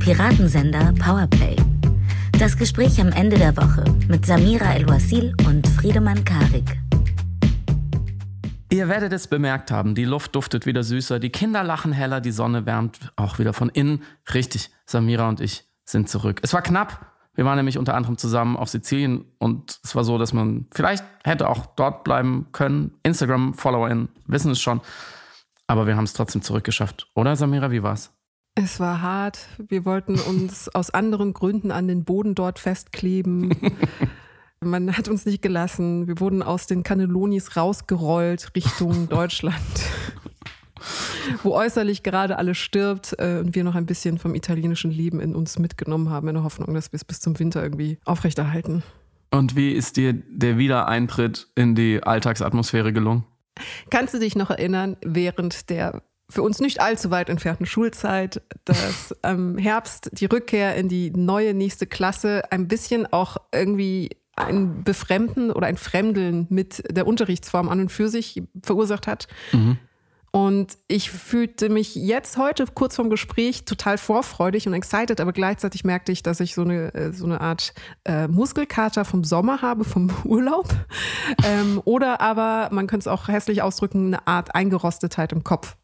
Piratensender Powerplay. Das Gespräch am Ende der Woche mit Samira El-Wasil und Friedemann Karik. Ihr werdet es bemerkt haben, die Luft duftet wieder süßer, die Kinder lachen heller, die Sonne wärmt auch wieder von innen. Richtig, Samira und ich sind zurück. Es war knapp. Wir waren nämlich unter anderem zusammen auf Sizilien und es war so, dass man vielleicht hätte auch dort bleiben können. Instagram-FollowerInnen wissen es schon. Aber wir haben es trotzdem zurückgeschafft. Oder Samira, wie war's? Es war hart. Wir wollten uns aus anderen Gründen an den Boden dort festkleben. Man hat uns nicht gelassen. Wir wurden aus den Cannellonis rausgerollt Richtung Deutschland, wo äußerlich gerade alles stirbt äh, und wir noch ein bisschen vom italienischen Leben in uns mitgenommen haben, in der Hoffnung, dass wir es bis zum Winter irgendwie aufrechterhalten. Und wie ist dir der Wiedereintritt in die Alltagsatmosphäre gelungen? Kannst du dich noch erinnern, während der für uns nicht allzu weit entfernten Schulzeit, dass im Herbst die Rückkehr in die neue nächste Klasse ein bisschen auch irgendwie ein Befremden oder ein Fremdeln mit der Unterrichtsform an und für sich verursacht hat. Mhm. Und ich fühlte mich jetzt heute kurz vorm Gespräch total vorfreudig und excited, aber gleichzeitig merkte ich, dass ich so eine, äh, so eine Art äh, Muskelkater vom Sommer habe, vom Urlaub. Ähm, oder aber, man könnte es auch hässlich ausdrücken, eine Art Eingerostetheit im Kopf.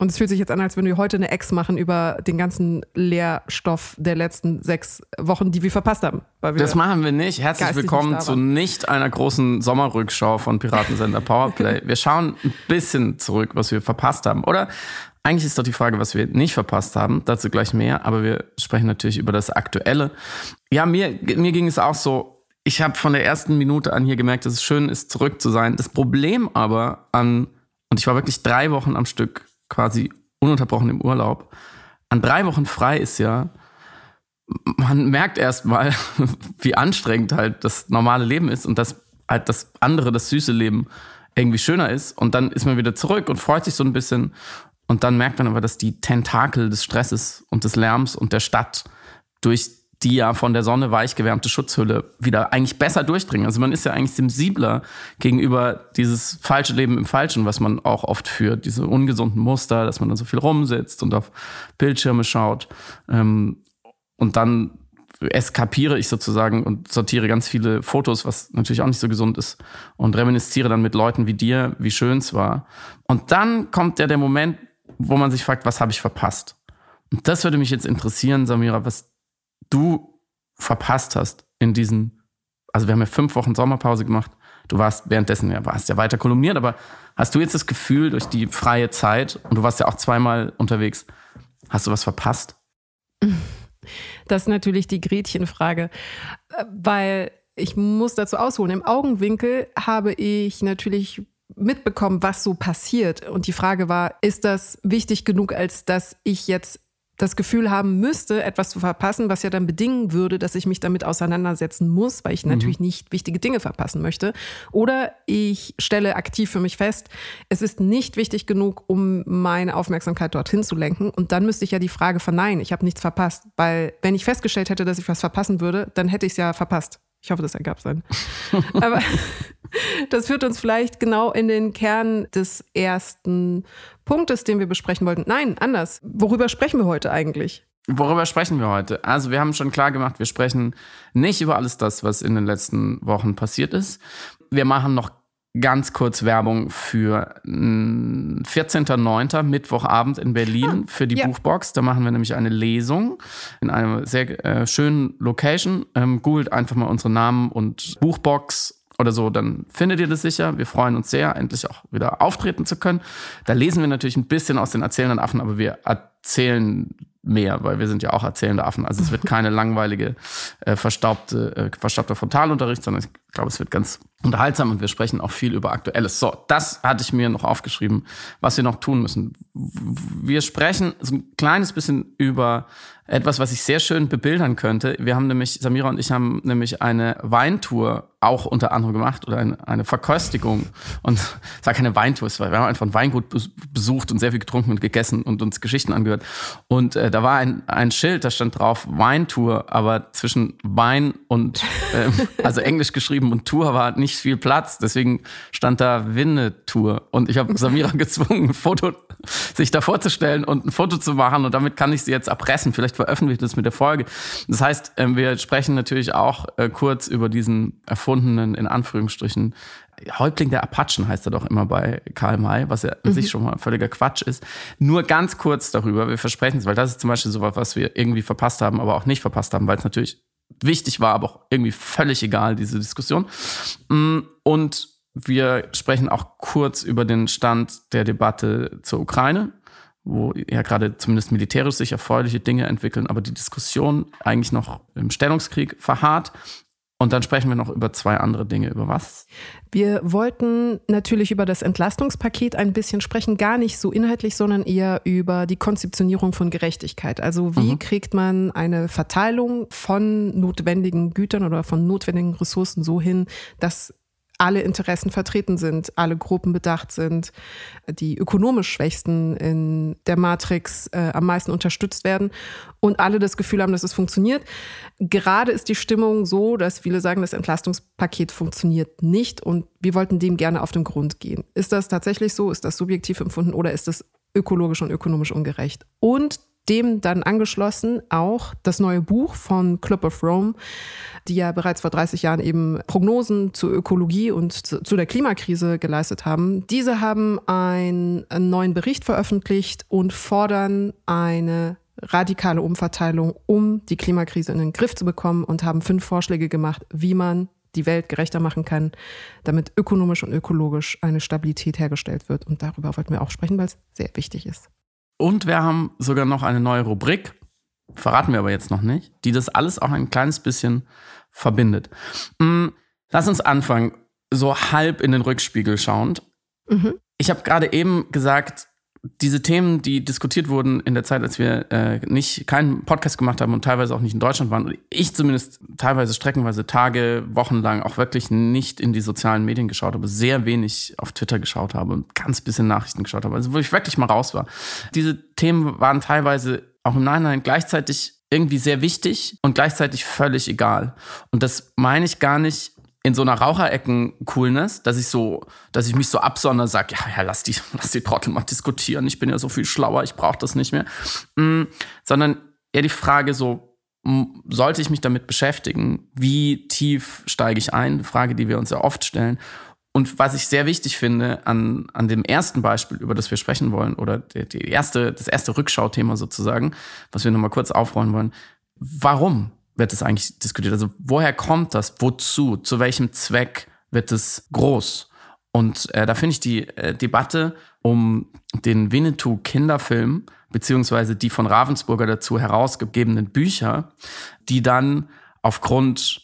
Und es fühlt sich jetzt an, als würden wir heute eine Ex machen über den ganzen Lehrstoff der letzten sechs Wochen, die wir verpasst haben. das machen wir nicht. Herzlich willkommen nicht zu nicht einer großen Sommerrückschau von Piratensender Powerplay. wir schauen ein bisschen zurück, was wir verpasst haben. Oder eigentlich ist doch die Frage, was wir nicht verpasst haben. Dazu gleich mehr. Aber wir sprechen natürlich über das Aktuelle. Ja, mir, mir ging es auch so. Ich habe von der ersten Minute an hier gemerkt, dass es schön ist, zurück zu sein. Das Problem aber an, und ich war wirklich drei Wochen am Stück quasi ununterbrochen im Urlaub. An drei Wochen frei ist ja, man merkt erst mal, wie anstrengend halt das normale Leben ist und dass halt das andere, das süße Leben irgendwie schöner ist. Und dann ist man wieder zurück und freut sich so ein bisschen. Und dann merkt man aber, dass die Tentakel des Stresses und des Lärms und der Stadt durch die ja von der Sonne weich gewärmte Schutzhülle wieder eigentlich besser durchdringen. Also man ist ja eigentlich sensibler gegenüber dieses falsche Leben im Falschen, was man auch oft führt, diese ungesunden Muster, dass man dann so viel rumsitzt und auf Bildschirme schaut. Ähm, und dann eskapiere ich sozusagen und sortiere ganz viele Fotos, was natürlich auch nicht so gesund ist, und reminisziere dann mit Leuten wie dir, wie schön es war. Und dann kommt ja der Moment, wo man sich fragt, was habe ich verpasst? Und das würde mich jetzt interessieren, Samira, was du verpasst hast in diesen, also wir haben ja fünf Wochen Sommerpause gemacht. Du warst währenddessen, ja, warst ja weiter kolumniert, aber hast du jetzt das Gefühl, durch die freie Zeit, und du warst ja auch zweimal unterwegs, hast du was verpasst? Das ist natürlich die Gretchenfrage, weil ich muss dazu ausholen. Im Augenwinkel habe ich natürlich mitbekommen, was so passiert. Und die Frage war, ist das wichtig genug, als dass ich jetzt das Gefühl haben müsste, etwas zu verpassen, was ja dann bedingen würde, dass ich mich damit auseinandersetzen muss, weil ich mhm. natürlich nicht wichtige Dinge verpassen möchte. Oder ich stelle aktiv für mich fest, es ist nicht wichtig genug, um meine Aufmerksamkeit dorthin zu lenken. Und dann müsste ich ja die Frage verneinen, ich habe nichts verpasst. Weil wenn ich festgestellt hätte, dass ich was verpassen würde, dann hätte ich es ja verpasst. Ich hoffe, das ergab sein. Aber das führt uns vielleicht genau in den Kern des ersten Punktes, den wir besprechen wollten. Nein, anders. Worüber sprechen wir heute eigentlich? Worüber sprechen wir heute? Also, wir haben schon klar gemacht, wir sprechen nicht über alles das, was in den letzten Wochen passiert ist. Wir machen noch ganz kurz Werbung für 14.09. Mittwochabend in Berlin ah, für die ja. Buchbox. Da machen wir nämlich eine Lesung in einer sehr äh, schönen Location. Ähm, googelt einfach mal unsere Namen und Buchbox oder so, dann findet ihr das sicher. Wir freuen uns sehr, endlich auch wieder auftreten zu können. Da lesen wir natürlich ein bisschen aus den erzählenden Affen, aber wir erzählen mehr, weil wir sind ja auch erzählende Affen. Also es wird keine langweilige, äh, verstaubte, äh, verstaubter Frontalunterricht, sondern ich glaube, es wird ganz unterhaltsam und wir sprechen auch viel über Aktuelles. So, das hatte ich mir noch aufgeschrieben, was wir noch tun müssen. Wir sprechen so ein kleines bisschen über etwas, was ich sehr schön bebildern könnte. Wir haben nämlich, Samira und ich haben nämlich eine Weintour auch unter anderem gemacht oder eine, eine Verköstigung. Und es war keine Weintour, es war, wir haben einfach ein Weingut besucht und sehr viel getrunken und gegessen und uns Geschichten angehört. Und äh, äh, da war ein, ein Schild, da stand drauf Weintour, aber zwischen Wein und, ähm, also Englisch geschrieben und Tour war nicht viel Platz. Deswegen stand da Winnetour. Und ich habe Samira gezwungen, ein Foto, sich da vorzustellen und ein Foto zu machen. Und damit kann ich sie jetzt erpressen. Vielleicht veröffentliche ich das mit der Folge. Das heißt, ähm, wir sprechen natürlich auch äh, kurz über diesen erfundenen, in Anführungsstrichen, Häuptling der Apachen heißt er doch immer bei Karl May, was ja an mhm. sich schon mal völliger Quatsch ist. Nur ganz kurz darüber, wir versprechen es, weil das ist zum Beispiel so was, was wir irgendwie verpasst haben, aber auch nicht verpasst haben, weil es natürlich wichtig war, aber auch irgendwie völlig egal, diese Diskussion. Mm, und wir sprechen auch kurz über den Stand der Debatte zur Ukraine, wo ja gerade zumindest militärisch sich erfreuliche Dinge entwickeln, aber die Diskussion eigentlich noch im Stellungskrieg verharrt. Und dann sprechen wir noch über zwei andere Dinge. Über was? Wir wollten natürlich über das Entlastungspaket ein bisschen sprechen, gar nicht so inhaltlich, sondern eher über die Konzeptionierung von Gerechtigkeit. Also wie mhm. kriegt man eine Verteilung von notwendigen Gütern oder von notwendigen Ressourcen so hin, dass alle Interessen vertreten sind, alle Gruppen bedacht sind, die ökonomisch Schwächsten in der Matrix äh, am meisten unterstützt werden und alle das Gefühl haben, dass es funktioniert. Gerade ist die Stimmung so, dass viele sagen, das Entlastungspaket funktioniert nicht und wir wollten dem gerne auf den Grund gehen. Ist das tatsächlich so? Ist das subjektiv empfunden oder ist das ökologisch und ökonomisch ungerecht? Und dem dann angeschlossen auch das neue Buch von Club of Rome, die ja bereits vor 30 Jahren eben Prognosen zur Ökologie und zu der Klimakrise geleistet haben. Diese haben einen neuen Bericht veröffentlicht und fordern eine radikale Umverteilung, um die Klimakrise in den Griff zu bekommen und haben fünf Vorschläge gemacht, wie man die Welt gerechter machen kann, damit ökonomisch und ökologisch eine Stabilität hergestellt wird. Und darüber wollten wir auch sprechen, weil es sehr wichtig ist. Und wir haben sogar noch eine neue Rubrik, verraten wir aber jetzt noch nicht, die das alles auch ein kleines bisschen verbindet. Mm, lass uns anfangen, so halb in den Rückspiegel schauend. Mhm. Ich habe gerade eben gesagt, diese Themen, die diskutiert wurden in der Zeit, als wir äh, nicht keinen Podcast gemacht haben und teilweise auch nicht in Deutschland waren, ich zumindest teilweise streckenweise Tage, Wochen lang auch wirklich nicht in die sozialen Medien geschaut habe, sehr wenig auf Twitter geschaut habe und ganz bisschen Nachrichten geschaut habe, also wo ich wirklich mal raus war. Diese Themen waren teilweise auch im Nachhinein gleichzeitig irgendwie sehr wichtig und gleichzeitig völlig egal. Und das meine ich gar nicht in so einer Raucherecken-Coolness, dass ich so, dass ich mich so absondere, sage, ja, ja, lass die, lass die Trottel mal diskutieren, ich bin ja so viel schlauer, ich brauche das nicht mehr. Mm, sondern eher die Frage so, sollte ich mich damit beschäftigen? Wie tief steige ich ein? Frage, die wir uns ja oft stellen. Und was ich sehr wichtig finde an, an dem ersten Beispiel, über das wir sprechen wollen, oder die, die erste, das erste Rückschauthema sozusagen, was wir nochmal kurz aufrollen wollen. Warum? Wird es eigentlich diskutiert? Also woher kommt das? Wozu? Zu welchem Zweck wird es groß? Und äh, da finde ich die äh, Debatte um den Winnetou-Kinderfilm, beziehungsweise die von Ravensburger dazu herausgegebenen Bücher, die dann aufgrund,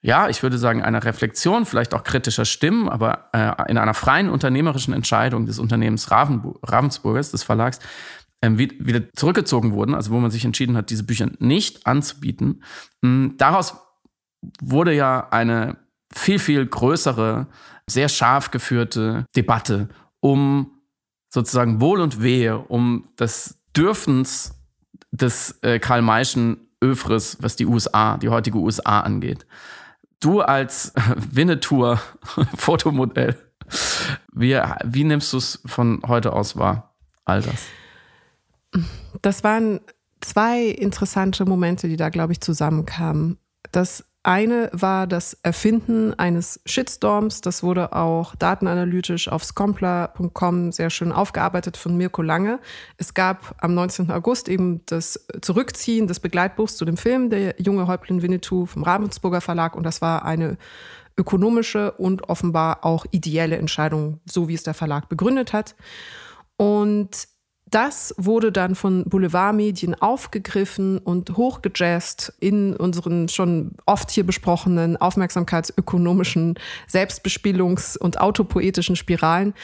ja, ich würde sagen, einer Reflexion, vielleicht auch kritischer Stimmen, aber äh, in einer freien unternehmerischen Entscheidung des Unternehmens Raven, Ravensburgers, des Verlags, wieder zurückgezogen wurden, also wo man sich entschieden hat, diese Bücher nicht anzubieten. Hm, daraus wurde ja eine viel, viel größere, sehr scharf geführte Debatte um sozusagen Wohl und Wehe, um das Dürfens des äh, Karl Mayschen Övres, was die USA, die heutige USA angeht. Du als Winnetou-Fotomodell, wie, wie nimmst du es von heute aus wahr, all das? Das waren zwei interessante Momente, die da, glaube ich, zusammenkamen. Das eine war das Erfinden eines Shitstorms. Das wurde auch datenanalytisch auf scompler.com sehr schön aufgearbeitet von Mirko Lange. Es gab am 19. August eben das Zurückziehen des Begleitbuchs zu dem Film, der junge Häuptling Winnetou vom Ravensburger Verlag. Und das war eine ökonomische und offenbar auch ideelle Entscheidung, so wie es der Verlag begründet hat. Und das wurde dann von Boulevardmedien aufgegriffen und hochgejazzt in unseren schon oft hier besprochenen aufmerksamkeitsökonomischen Selbstbespielungs- und autopoetischen Spiralen.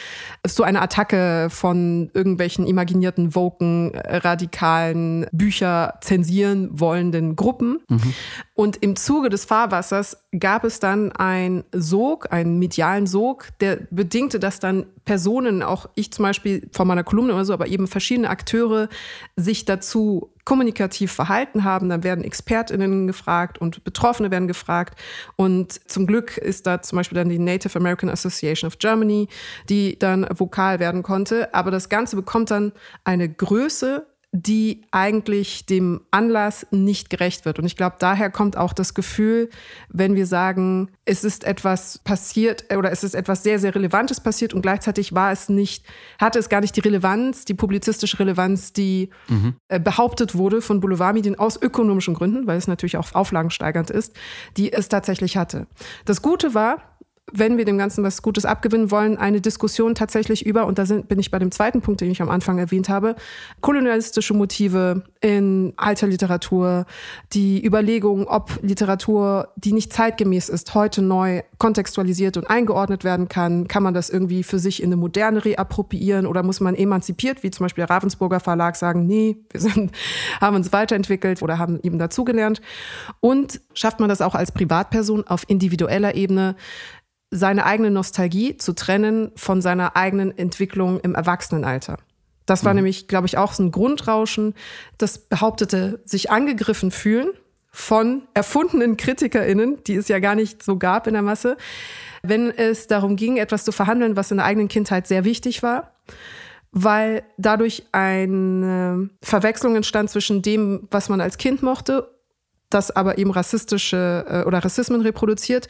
So eine Attacke von irgendwelchen imaginierten, woken, radikalen, Bücher zensieren wollenden Gruppen. Mhm. Und im Zuge des Fahrwassers gab es dann einen Sog, einen medialen Sog, der bedingte, dass dann Personen, auch ich zum Beispiel von meiner Kolumne oder so, aber eben verschiedene Akteure sich dazu kommunikativ verhalten haben. Dann werden ExpertInnen gefragt und Betroffene werden gefragt. Und zum Glück ist da zum Beispiel dann die Native American Association of Germany, die dann vokal werden konnte. Aber das Ganze bekommt dann eine Größe, die eigentlich dem Anlass nicht gerecht wird. Und ich glaube, daher kommt auch das Gefühl, wenn wir sagen, es ist etwas passiert oder es ist etwas sehr, sehr Relevantes passiert und gleichzeitig war es nicht, hatte es gar nicht die Relevanz, die publizistische Relevanz, die mhm. behauptet wurde von Boulevardmedien aus ökonomischen Gründen, weil es natürlich auch auflagensteigernd ist, die es tatsächlich hatte. Das Gute war, wenn wir dem Ganzen was Gutes abgewinnen wollen, eine Diskussion tatsächlich über, und da sind, bin ich bei dem zweiten Punkt, den ich am Anfang erwähnt habe, kolonialistische Motive in alter Literatur, die Überlegung, ob Literatur, die nicht zeitgemäß ist, heute neu kontextualisiert und eingeordnet werden kann. Kann man das irgendwie für sich in eine Moderne reappropriieren oder muss man emanzipiert, wie zum Beispiel der Ravensburger Verlag, sagen, nee, wir sind, haben uns weiterentwickelt oder haben eben dazugelernt. Und schafft man das auch als Privatperson auf individueller Ebene, seine eigene Nostalgie zu trennen von seiner eigenen Entwicklung im Erwachsenenalter. Das war mhm. nämlich, glaube ich, auch so ein Grundrauschen, das behauptete, sich angegriffen fühlen von erfundenen KritikerInnen, die es ja gar nicht so gab in der Masse, wenn es darum ging, etwas zu verhandeln, was in der eigenen Kindheit sehr wichtig war, weil dadurch eine Verwechslung entstand zwischen dem, was man als Kind mochte, das aber eben rassistische äh, oder Rassismen reproduziert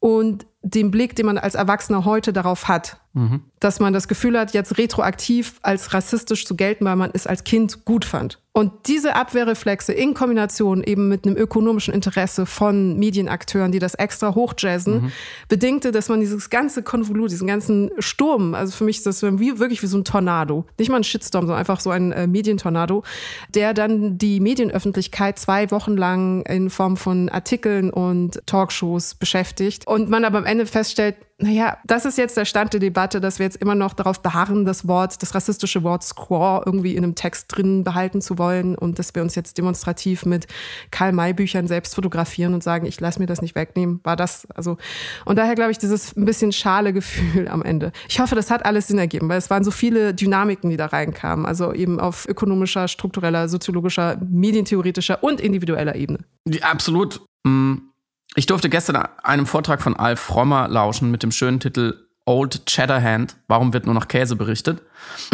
und dem Blick, den man als Erwachsener heute darauf hat. Mhm. Dass man das Gefühl hat, jetzt retroaktiv als rassistisch zu gelten, weil man es als Kind gut fand. Und diese Abwehrreflexe in Kombination eben mit einem ökonomischen Interesse von Medienakteuren, die das extra hochjazzen, mhm. bedingte, dass man dieses ganze Konvolut, diesen ganzen Sturm, also für mich ist das wie, wirklich wie so ein Tornado. Nicht mal ein Shitstorm, sondern einfach so ein äh, Medientornado, der dann die Medienöffentlichkeit zwei Wochen lang in Form von Artikeln und Talkshows beschäftigt. Und man aber am Ende feststellt, naja, das ist jetzt der Stand der Debatte, dass wir jetzt immer noch darauf beharren, das Wort, das rassistische Wort Squaw irgendwie in einem Text drin behalten zu wollen und dass wir uns jetzt demonstrativ mit Karl-May-Büchern selbst fotografieren und sagen, ich lasse mir das nicht wegnehmen, war das, also, und daher glaube ich, dieses ein bisschen schale Gefühl am Ende. Ich hoffe, das hat alles Sinn ergeben, weil es waren so viele Dynamiken, die da reinkamen, also eben auf ökonomischer, struktureller, soziologischer, medientheoretischer und individueller Ebene. Ja, absolut. Mhm ich durfte gestern einem Vortrag von Alf Frommer lauschen mit dem schönen Titel Old Cheddarhand, warum wird nur noch Käse berichtet?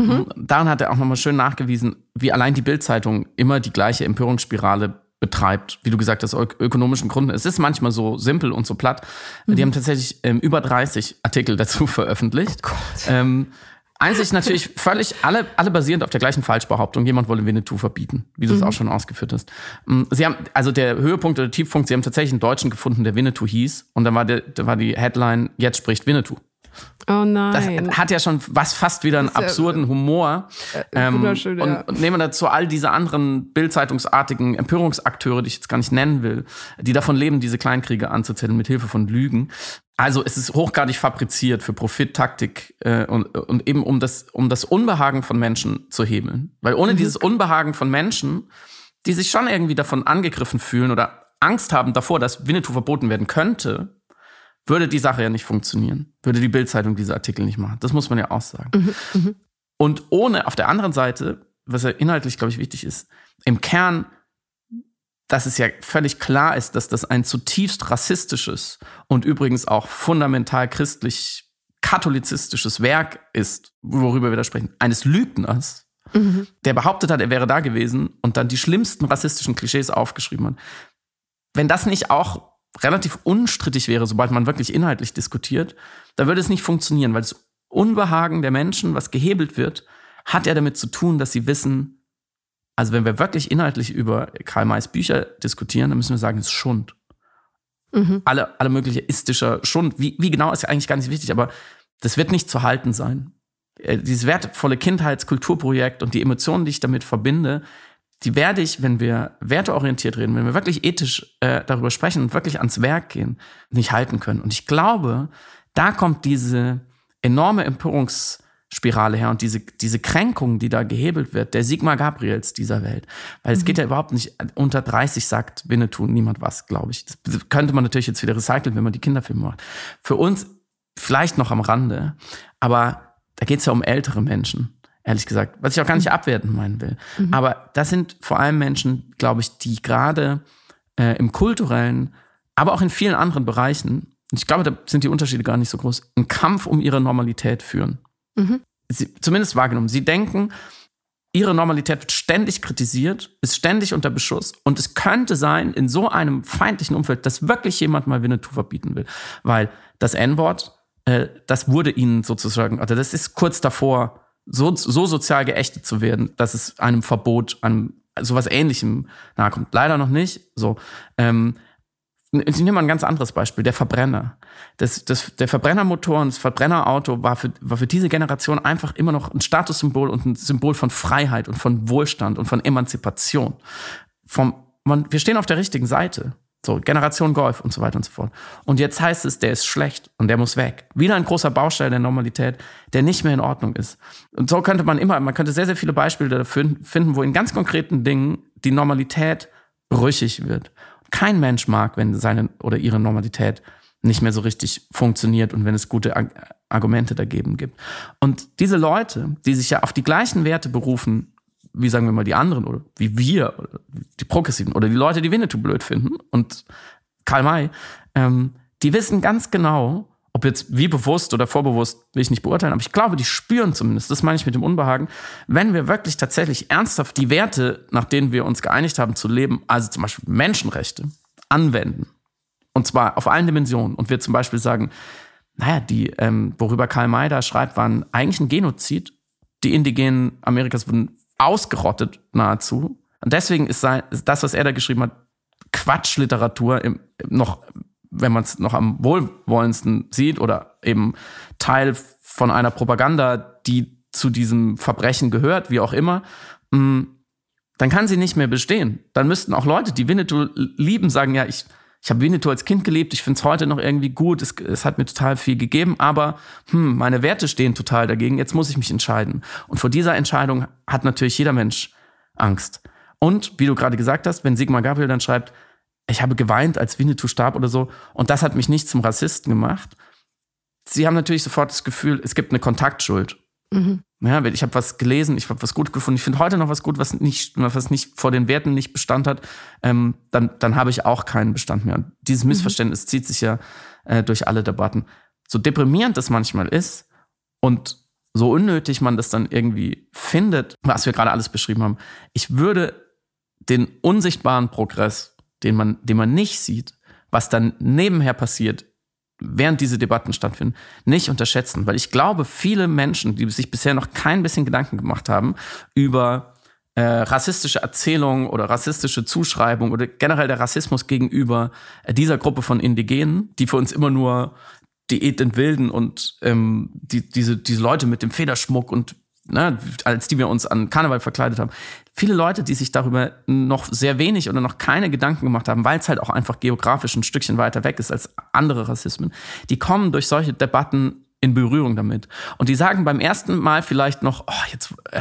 Mhm. Daran hat er auch nochmal schön nachgewiesen, wie allein die Bildzeitung immer die gleiche Empörungsspirale betreibt, wie du gesagt hast, aus ökonomischen Gründen. Es ist manchmal so simpel und so platt. Mhm. Die haben tatsächlich ähm, über 30 Artikel dazu veröffentlicht. Oh ähm, Einzig natürlich völlig, alle, alle basierend auf der gleichen Falschbehauptung, jemand wolle Winnetou verbieten, wie du es mhm. auch schon ausgeführt hast. Mm, sie haben, also der Höhepunkt oder Tiefpunkt, sie haben tatsächlich einen Deutschen gefunden, der Winnetou hieß. Und dann war, der, da war die Headline, jetzt spricht Winnetou. Oh nein. Das hat ja schon was fast wieder einen absurden Humor. Äh, ähm, wunderschön, ja. Und nehmen wir dazu all diese anderen Bildzeitungsartigen Empörungsakteure, die ich jetzt gar nicht nennen will, die davon leben, diese Kleinkriege anzuzetteln mit Hilfe von Lügen. Also es ist hochgradig fabriziert für Profittaktik äh, und, und eben um das, um das Unbehagen von Menschen zu hebeln. Weil ohne mhm. dieses Unbehagen von Menschen, die sich schon irgendwie davon angegriffen fühlen oder Angst haben davor, dass Winnetou verboten werden könnte, würde die Sache ja nicht funktionieren. Würde die Bildzeitung diese Artikel nicht machen. Das muss man ja auch sagen. Mhm. Mhm. Und ohne auf der anderen Seite, was ja inhaltlich, glaube ich, wichtig ist, im Kern dass es ja völlig klar ist, dass das ein zutiefst rassistisches und übrigens auch fundamental christlich katholizistisches Werk ist, worüber wir da sprechen, eines Lügners, mhm. der behauptet hat, er wäre da gewesen und dann die schlimmsten rassistischen Klischees aufgeschrieben hat. Wenn das nicht auch relativ unstrittig wäre, sobald man wirklich inhaltlich diskutiert, dann würde es nicht funktionieren, weil das Unbehagen der Menschen, was gehebelt wird, hat ja damit zu tun, dass sie wissen, also wenn wir wirklich inhaltlich über Karl Mays Bücher diskutieren, dann müssen wir sagen, es ist Schund. Mhm. Alle, alle mögliche istischer Schund. Wie, wie genau ist ja eigentlich gar nicht wichtig, aber das wird nicht zu halten sein. Äh, dieses wertvolle Kindheitskulturprojekt und die Emotionen, die ich damit verbinde, die werde ich, wenn wir werteorientiert reden, wenn wir wirklich ethisch äh, darüber sprechen und wirklich ans Werk gehen, nicht halten können. Und ich glaube, da kommt diese enorme Empörungs- Spirale her und diese, diese Kränkung, die da gehebelt wird, der Sigmar Gabriels dieser Welt. Weil es mhm. geht ja überhaupt nicht, unter 30 sagt Winnetou niemand was, glaube ich. Das könnte man natürlich jetzt wieder recyceln, wenn man die Kinderfilme macht. Für uns vielleicht noch am Rande, aber da geht es ja um ältere Menschen, ehrlich gesagt, was ich auch gar nicht mhm. abwerten meinen will. Mhm. Aber das sind vor allem Menschen, glaube ich, die gerade äh, im kulturellen, aber auch in vielen anderen Bereichen, und ich glaube, da sind die Unterschiede gar nicht so groß, einen Kampf um ihre Normalität führen. Mhm. Sie, zumindest wahrgenommen. Sie denken, ihre Normalität wird ständig kritisiert, ist ständig unter Beschuss. Und es könnte sein, in so einem feindlichen Umfeld, dass wirklich jemand mal Winnetou verbieten will. Weil das N-Wort, äh, das wurde ihnen sozusagen, also das ist kurz davor, so, so sozial geächtet zu werden, dass es einem Verbot, einem sowas ähnlichem nahe kommt. Leider noch nicht. So. Ähm, ich nehme mal ein ganz anderes Beispiel, der Verbrenner. Das, das, der Verbrennermotor und das Verbrennerauto war für, war für diese Generation einfach immer noch ein Statussymbol und ein Symbol von Freiheit und von Wohlstand und von Emanzipation. Vom, man, wir stehen auf der richtigen Seite. So, Generation Golf und so weiter und so fort. Und jetzt heißt es, der ist schlecht und der muss weg. Wieder ein großer Baustein der Normalität, der nicht mehr in Ordnung ist. Und so könnte man immer, man könnte sehr, sehr viele Beispiele dafür finden, wo in ganz konkreten Dingen die Normalität brüchig wird. Kein Mensch mag, wenn seine oder ihre Normalität nicht mehr so richtig funktioniert und wenn es gute Argumente dagegen gibt. Und diese Leute, die sich ja auf die gleichen Werte berufen, wie sagen wir mal die anderen oder wie wir, oder die Progressiven oder die Leute, die Winnetou blöd finden und Karl May, ähm, die wissen ganz genau, ob jetzt wie bewusst oder vorbewusst, will ich nicht beurteilen, aber ich glaube, die spüren zumindest, das meine ich mit dem Unbehagen, wenn wir wirklich tatsächlich ernsthaft die Werte, nach denen wir uns geeinigt haben zu leben, also zum Beispiel Menschenrechte, anwenden. Und zwar auf allen Dimensionen. Und wir zum Beispiel sagen, naja, die, ähm, worüber Karl May da schreibt, waren eigentlich ein Genozid. Die Indigenen Amerikas wurden ausgerottet nahezu. Und deswegen ist, das, was er da geschrieben hat, Quatschliteratur im, noch wenn man es noch am wohlwollendsten sieht oder eben Teil von einer Propaganda, die zu diesem Verbrechen gehört, wie auch immer, mm, dann kann sie nicht mehr bestehen. Dann müssten auch Leute, die Winnetou lieben, sagen, ja, ich, ich habe Winnetou als Kind gelebt, ich finde es heute noch irgendwie gut, es, es hat mir total viel gegeben, aber hm, meine Werte stehen total dagegen, jetzt muss ich mich entscheiden. Und vor dieser Entscheidung hat natürlich jeder Mensch Angst. Und wie du gerade gesagt hast, wenn Sigmar Gabriel dann schreibt, ich habe geweint, als Winnetou starb oder so. Und das hat mich nicht zum Rassisten gemacht. Sie haben natürlich sofort das Gefühl, es gibt eine Kontaktschuld. Mhm. Ja, ich habe was gelesen, ich habe was gut gefunden. Ich finde heute noch was gut, was nicht, was nicht vor den Werten nicht Bestand hat. Ähm, dann, dann habe ich auch keinen Bestand mehr. Und dieses mhm. Missverständnis mhm. zieht sich ja äh, durch alle Debatten. So deprimierend das manchmal ist und so unnötig man das dann irgendwie findet, was wir gerade alles beschrieben haben. Ich würde den unsichtbaren Progress den man, den man nicht sieht, was dann nebenher passiert, während diese Debatten stattfinden, nicht unterschätzen. Weil ich glaube, viele Menschen, die sich bisher noch kein bisschen Gedanken gemacht haben über äh, rassistische Erzählungen oder rassistische Zuschreibungen oder generell der Rassismus gegenüber äh, dieser Gruppe von Indigenen, die für uns immer nur Diät entwilden und ähm, die, diese, diese Leute mit dem Federschmuck und ne, als die wir uns an Karneval verkleidet haben. Viele Leute, die sich darüber noch sehr wenig oder noch keine Gedanken gemacht haben, weil es halt auch einfach geografisch ein Stückchen weiter weg ist als andere Rassismen, die kommen durch solche Debatten in Berührung damit. Und die sagen beim ersten Mal vielleicht noch, oh, jetzt, äh,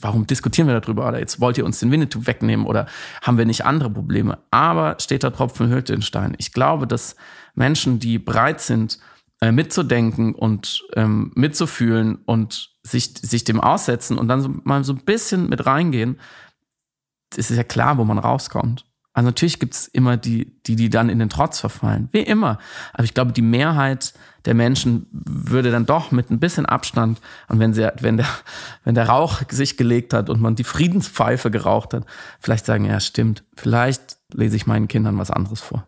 warum diskutieren wir darüber? Oder jetzt wollt ihr uns den Winnetou wegnehmen oder haben wir nicht andere Probleme? Aber steht der Tropfen hüllt den Stein. Ich glaube, dass Menschen, die bereit sind, äh, mitzudenken und ähm, mitzufühlen und sich, sich dem aussetzen und dann so, mal so ein bisschen mit reingehen, ist es ja klar, wo man rauskommt. Also natürlich gibt es immer die, die, die dann in den Trotz verfallen. Wie immer. Aber ich glaube, die Mehrheit der Menschen würde dann doch mit ein bisschen Abstand und wenn, sie, wenn, der, wenn der Rauch sich gelegt hat und man die Friedenspfeife geraucht hat, vielleicht sagen, ja, stimmt, vielleicht lese ich meinen Kindern was anderes vor.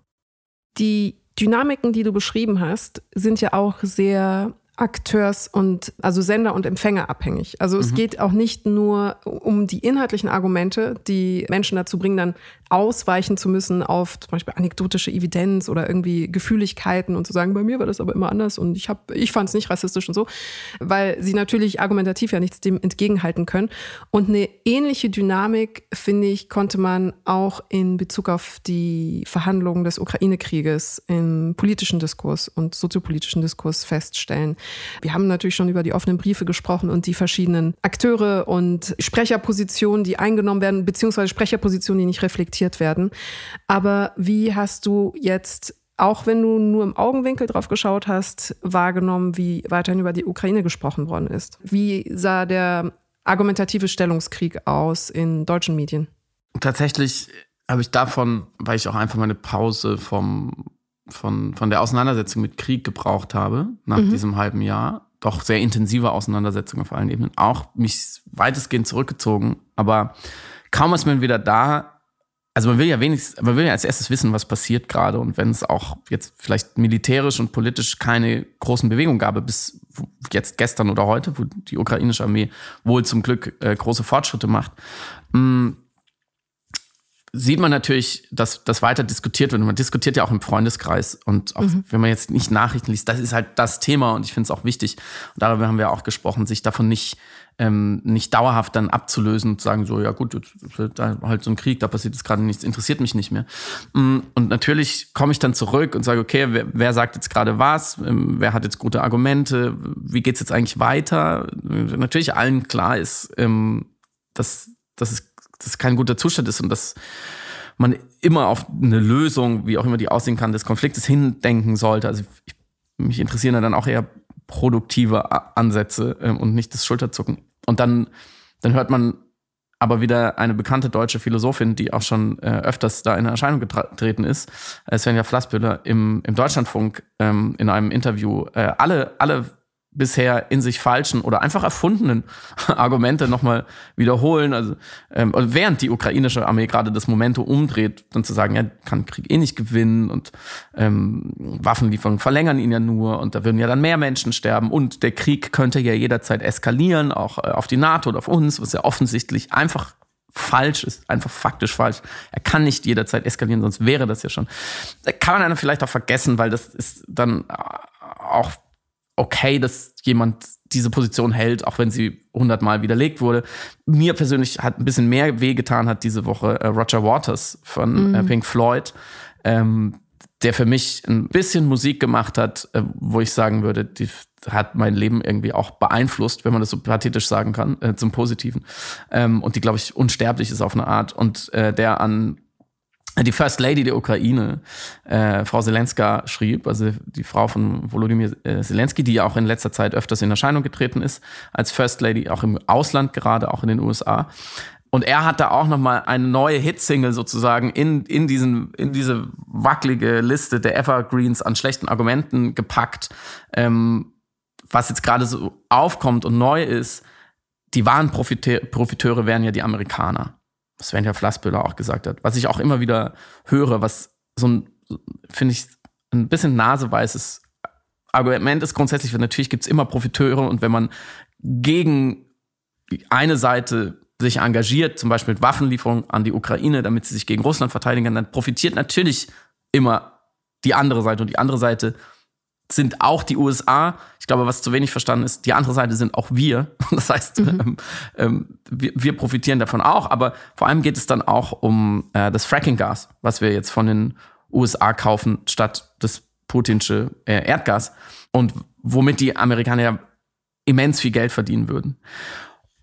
Die Dynamiken, die du beschrieben hast, sind ja auch sehr Akteurs und also Sender und Empfänger abhängig. Also es mhm. geht auch nicht nur um die inhaltlichen Argumente, die Menschen dazu bringen, dann ausweichen zu müssen auf zum Beispiel anekdotische Evidenz oder irgendwie Gefühligkeiten und zu sagen, bei mir war das aber immer anders und ich ich fand es nicht rassistisch und so, weil sie natürlich argumentativ ja nichts dem entgegenhalten können. Und eine ähnliche Dynamik, finde ich, konnte man auch in Bezug auf die Verhandlungen des Ukraine-Krieges im politischen Diskurs und soziopolitischen Diskurs feststellen. Wir haben natürlich schon über die offenen Briefe gesprochen und die verschiedenen Akteure und Sprecherpositionen, die eingenommen werden, beziehungsweise Sprecherpositionen, die nicht reflektieren diskutiert werden. Aber wie hast du jetzt auch wenn du nur im Augenwinkel drauf geschaut hast, wahrgenommen, wie weiterhin über die Ukraine gesprochen worden ist. Wie sah der argumentative Stellungskrieg aus in deutschen Medien? Tatsächlich habe ich davon, weil ich auch einfach meine Pause vom, von, von der Auseinandersetzung mit Krieg gebraucht habe, nach mhm. diesem halben Jahr, doch sehr intensive Auseinandersetzungen auf allen Ebenen, auch mich weitestgehend zurückgezogen. Aber kaum ist man wieder da, also man will ja wenigstens, man will ja als erstes wissen, was passiert gerade. Und wenn es auch jetzt vielleicht militärisch und politisch keine großen Bewegungen gab, bis jetzt gestern oder heute, wo die ukrainische Armee wohl zum Glück äh, große Fortschritte macht, mh, mm, sieht man natürlich, dass das weiter diskutiert wird. Und man diskutiert ja auch im Freundeskreis. Und auch mhm. wenn man jetzt nicht Nachrichten liest, das ist halt das Thema. Und ich finde es auch wichtig. Und darüber haben wir auch gesprochen, sich davon nicht ähm, nicht dauerhaft dann abzulösen und zu sagen, so, ja gut, wird da halt so ein Krieg, da passiert jetzt gerade nichts, interessiert mich nicht mehr. Mm, und natürlich komme ich dann zurück und sage, okay, wer, wer sagt jetzt gerade was, ähm, wer hat jetzt gute Argumente, wie geht's jetzt eigentlich weiter? Natürlich allen klar ist, ähm, dass, dass, es, dass es kein guter Zustand ist und dass man immer auf eine Lösung, wie auch immer die aussehen kann, des Konfliktes hindenken sollte. Also ich, mich interessieren dann auch eher produktive Ansätze ähm, und nicht das Schulterzucken. Und dann, dann hört man aber wieder eine bekannte deutsche Philosophin, die auch schon äh, öfters da in Erscheinung getreten ist, äh, Svenja Flassbühler, im, im Deutschlandfunk ähm, in einem Interview äh, alle, alle bisher in sich falschen oder einfach erfundenen Argumente nochmal wiederholen. Also ähm, während die ukrainische Armee gerade das Momentum umdreht, dann zu sagen, ja, kann Krieg eh nicht gewinnen und ähm, Waffenlieferungen verlängern ihn ja nur und da würden ja dann mehr Menschen sterben und der Krieg könnte ja jederzeit eskalieren, auch äh, auf die NATO und auf uns, was ja offensichtlich einfach falsch ist, einfach faktisch falsch. Er kann nicht jederzeit eskalieren, sonst wäre das ja schon. Da kann man dann vielleicht auch vergessen, weil das ist dann auch okay, dass jemand diese Position hält, auch wenn sie hundertmal widerlegt wurde. Mir persönlich hat ein bisschen mehr wehgetan hat diese Woche äh, Roger Waters von mhm. Pink Floyd, ähm, der für mich ein bisschen Musik gemacht hat, äh, wo ich sagen würde, die hat mein Leben irgendwie auch beeinflusst, wenn man das so pathetisch sagen kann, äh, zum Positiven. Ähm, und die, glaube ich, unsterblich ist auf eine Art. Und äh, der an die First Lady der Ukraine, äh, Frau Zelenska, schrieb, also die Frau von Volodymyr äh, Zelensky, die ja auch in letzter Zeit öfters in Erscheinung getreten ist, als First Lady, auch im Ausland gerade, auch in den USA. Und er hat da auch nochmal eine neue Hitsingle sozusagen in, in, diesen, in diese wackelige Liste der Evergreens an schlechten Argumenten gepackt. Ähm, was jetzt gerade so aufkommt und neu ist, die wahren Profiteure wären ja die Amerikaner. Svenja Flassbüller auch gesagt hat, was ich auch immer wieder höre, was so ein, finde ich, ein bisschen naseweißes Argument ist grundsätzlich, weil natürlich gibt es immer Profiteure und wenn man gegen eine Seite sich engagiert, zum Beispiel mit Waffenlieferungen an die Ukraine, damit sie sich gegen Russland verteidigen kann, dann profitiert natürlich immer die andere Seite und die andere Seite sind auch die USA. Ich glaube, was zu wenig verstanden ist, die andere Seite sind auch wir. Das heißt, mhm. ähm, ähm, wir, wir, profitieren davon auch. Aber vor allem geht es dann auch um äh, das Fracking-Gas, was wir jetzt von den USA kaufen, statt das putinsche äh, Erdgas. Und womit die Amerikaner ja immens viel Geld verdienen würden.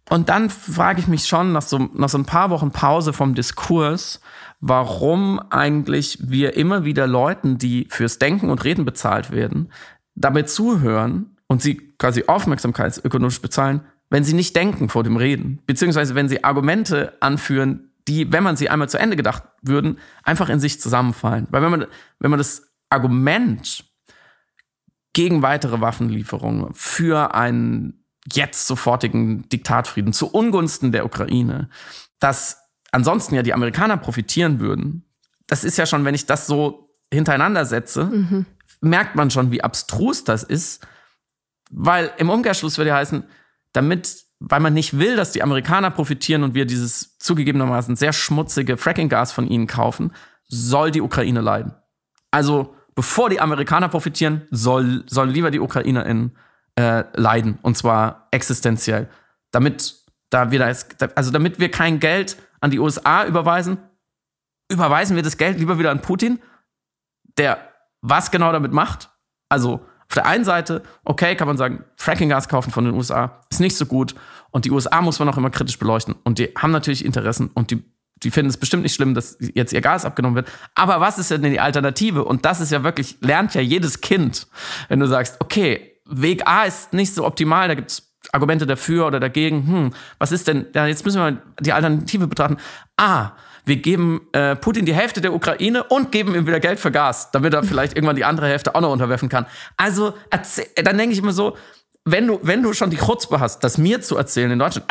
Und dann frage ich mich schon nach so, nach so ein paar Wochen Pause vom Diskurs, warum eigentlich wir immer wieder Leuten, die fürs Denken und Reden bezahlt werden, dabei zuhören und sie quasi aufmerksamkeitsökonomisch bezahlen, wenn sie nicht denken vor dem Reden, beziehungsweise wenn sie Argumente anführen, die, wenn man sie einmal zu Ende gedacht würden, einfach in sich zusammenfallen. Weil wenn man, wenn man das Argument gegen weitere Waffenlieferungen für einen jetzt sofortigen Diktatfrieden zu Ungunsten der Ukraine, das ansonsten ja die Amerikaner profitieren würden, das ist ja schon, wenn ich das so hintereinander setze, mhm. merkt man schon, wie abstrus das ist. Weil im Umkehrschluss würde ja heißen, damit weil man nicht will, dass die Amerikaner profitieren und wir dieses zugegebenermaßen sehr schmutzige Fracking-Gas von ihnen kaufen, soll die Ukraine leiden. Also bevor die Amerikaner profitieren, soll, soll lieber die UkrainerInnen äh, leiden. Und zwar existenziell. Damit da wir also damit wir kein Geld an die USA überweisen, überweisen wir das Geld lieber wieder an Putin, der was genau damit macht. Also auf der einen Seite, okay, kann man sagen, Fracking-Gas kaufen von den USA ist nicht so gut. Und die USA muss man auch immer kritisch beleuchten. Und die haben natürlich Interessen und die, die finden es bestimmt nicht schlimm, dass jetzt ihr Gas abgenommen wird. Aber was ist denn die Alternative? Und das ist ja wirklich, lernt ja jedes Kind, wenn du sagst, okay, Weg A ist nicht so optimal, da gibt es Argumente dafür oder dagegen. Hm, was ist denn, ja, jetzt müssen wir die Alternative betrachten. Ah, wir geben äh, Putin die Hälfte der Ukraine und geben ihm wieder Geld für Gas, damit er vielleicht irgendwann die andere Hälfte auch noch unterwerfen kann. Also, dann denke ich immer so, wenn du, wenn du schon die Chutzpe hast, das mir zu erzählen in Deutschland,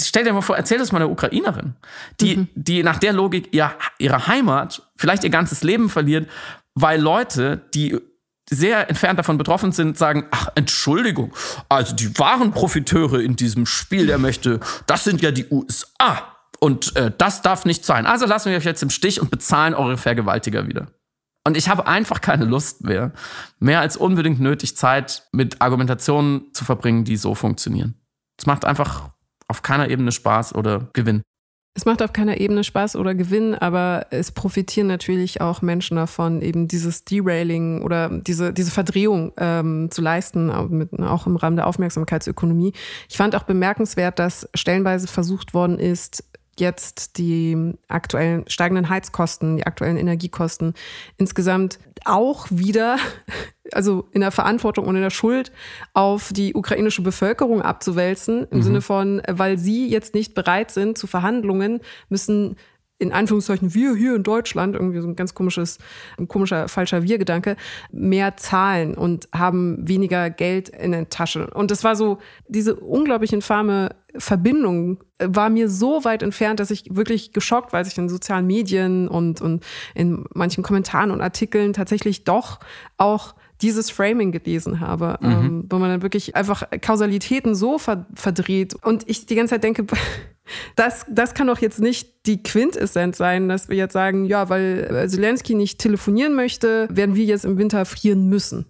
stell dir mal vor, erzähl das mal einer Ukrainerin, die, mhm. die nach der Logik ihr, ihre Heimat, vielleicht ihr ganzes Leben verliert, weil Leute, die sehr entfernt davon betroffen sind, sagen, ach, Entschuldigung, also die wahren Profiteure in diesem Spiel der Mächte, das sind ja die USA. Und äh, das darf nicht sein. Also lassen wir euch jetzt im Stich und bezahlen eure Vergewaltiger wieder. Und ich habe einfach keine Lust mehr, mehr als unbedingt nötig Zeit mit Argumentationen zu verbringen, die so funktionieren. Es macht einfach auf keiner Ebene Spaß oder Gewinn. Es macht auf keiner Ebene Spaß oder Gewinn, aber es profitieren natürlich auch Menschen davon, eben dieses Derailing oder diese, diese Verdrehung ähm, zu leisten, auch, mit, auch im Rahmen der Aufmerksamkeitsökonomie. Ich fand auch bemerkenswert, dass stellenweise versucht worden ist, jetzt die aktuellen steigenden Heizkosten, die aktuellen Energiekosten insgesamt auch wieder, also in der Verantwortung und in der Schuld auf die ukrainische Bevölkerung abzuwälzen, im mhm. Sinne von, weil sie jetzt nicht bereit sind zu Verhandlungen, müssen in Anführungszeichen wir hier in Deutschland, irgendwie so ein ganz komisches, ein komischer, falscher Wir-Gedanke, mehr zahlen und haben weniger Geld in der Tasche. Und das war so, diese unglaublich infame Verbindung war mir so weit entfernt, dass ich wirklich geschockt, weil ich in sozialen Medien und, und in manchen Kommentaren und Artikeln tatsächlich doch auch dieses Framing gelesen habe, mhm. ähm, wo man dann wirklich einfach Kausalitäten so verdreht und ich die ganze Zeit denke, das, das kann doch jetzt nicht die Quintessenz sein, dass wir jetzt sagen, ja, weil Zelensky nicht telefonieren möchte, werden wir jetzt im Winter frieren müssen.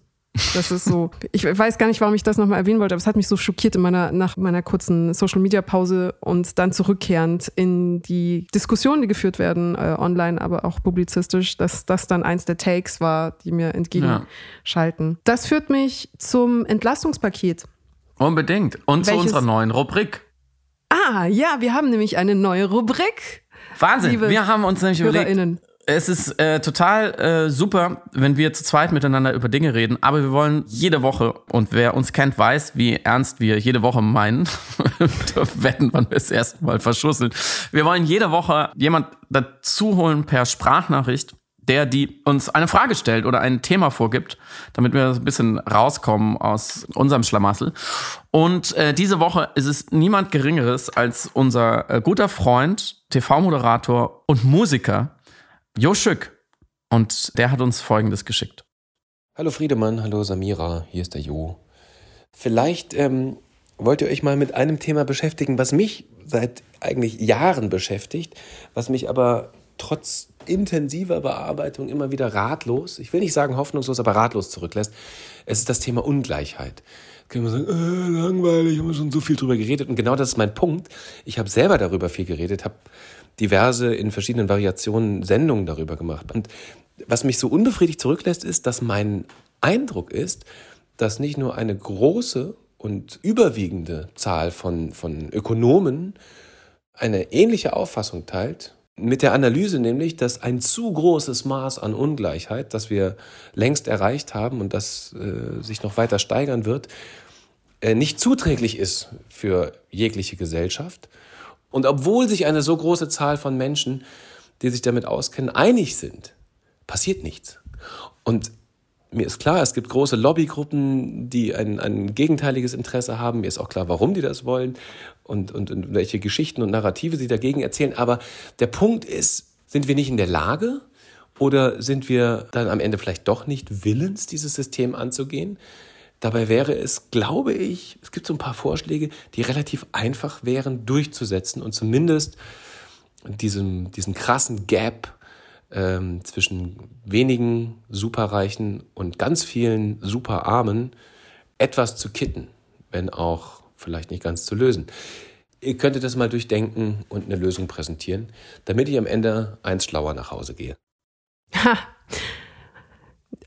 Das ist so. Ich weiß gar nicht, warum ich das nochmal erwähnen wollte, aber es hat mich so schockiert in meiner, nach meiner kurzen Social Media Pause und dann zurückkehrend in die Diskussionen, die geführt werden, äh, online, aber auch publizistisch, dass das dann eins der Takes war, die mir entgegenschalten. Ja. Das führt mich zum Entlastungspaket. Unbedingt. Und Welches, zu unserer neuen Rubrik. Ah, ja, wir haben nämlich eine neue Rubrik. Wahnsinn. Wir haben uns nämlich überlegt, es ist äh, total äh, super, wenn wir zu zweit miteinander über Dinge reden, aber wir wollen jede Woche, und wer uns kennt, weiß, wie ernst wir jede Woche meinen, wetten, wann wir es erstmal verschusseln. Wir wollen jede Woche jemand dazu holen per Sprachnachricht, der die uns eine Frage stellt oder ein Thema vorgibt, damit wir ein bisschen rauskommen aus unserem Schlamassel. Und äh, diese Woche ist es niemand Geringeres als unser äh, guter Freund, TV-Moderator und Musiker Jo Schück. Und der hat uns Folgendes geschickt. Hallo Friedemann, hallo Samira, hier ist der Jo. Vielleicht ähm, wollt ihr euch mal mit einem Thema beschäftigen, was mich seit eigentlich Jahren beschäftigt, was mich aber trotz intensiver Bearbeitung immer wieder ratlos, ich will nicht sagen hoffnungslos, aber ratlos zurücklässt. Es ist das Thema Ungleichheit. Können wir sagen, äh, langweilig, haben wir schon so viel drüber geredet. Und genau das ist mein Punkt. Ich habe selber darüber viel geredet, habe diverse in verschiedenen Variationen Sendungen darüber gemacht. Und was mich so unbefriedigt zurücklässt, ist, dass mein Eindruck ist, dass nicht nur eine große und überwiegende Zahl von, von Ökonomen eine ähnliche Auffassung teilt, mit der Analyse nämlich, dass ein zu großes Maß an Ungleichheit, das wir längst erreicht haben und das äh, sich noch weiter steigern wird, äh, nicht zuträglich ist für jegliche Gesellschaft und obwohl sich eine so große Zahl von Menschen, die sich damit auskennen, einig sind, passiert nichts. Und mir ist klar, es gibt große Lobbygruppen, die ein, ein gegenteiliges Interesse haben. Mir ist auch klar, warum die das wollen und, und, und welche Geschichten und Narrative sie dagegen erzählen. Aber der Punkt ist, sind wir nicht in der Lage oder sind wir dann am Ende vielleicht doch nicht willens, dieses System anzugehen? Dabei wäre es, glaube ich, es gibt so ein paar Vorschläge, die relativ einfach wären durchzusetzen und zumindest diesem, diesen krassen Gap ähm, zwischen wenigen Superreichen und ganz vielen Superarmen etwas zu kitten, wenn auch vielleicht nicht ganz zu lösen. Ihr könntet das mal durchdenken und eine Lösung präsentieren, damit ich am Ende eins schlauer nach Hause gehe. Ha.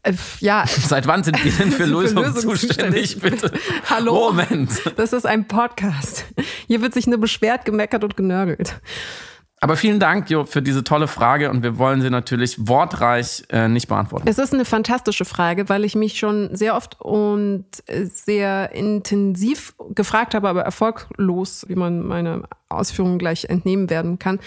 Äh, ja. Seit wann sind wir denn für Lösungen zuständig, zuständig, bitte? Hallo. Moment. Das ist ein Podcast. Hier wird sich nur beschwert, gemeckert und genörgelt. Aber vielen Dank, Jo, für diese tolle Frage und wir wollen sie natürlich wortreich äh, nicht beantworten. Es ist eine fantastische Frage, weil ich mich schon sehr oft und sehr intensiv gefragt habe, aber erfolglos, wie man meine Ausführungen gleich entnehmen werden kann,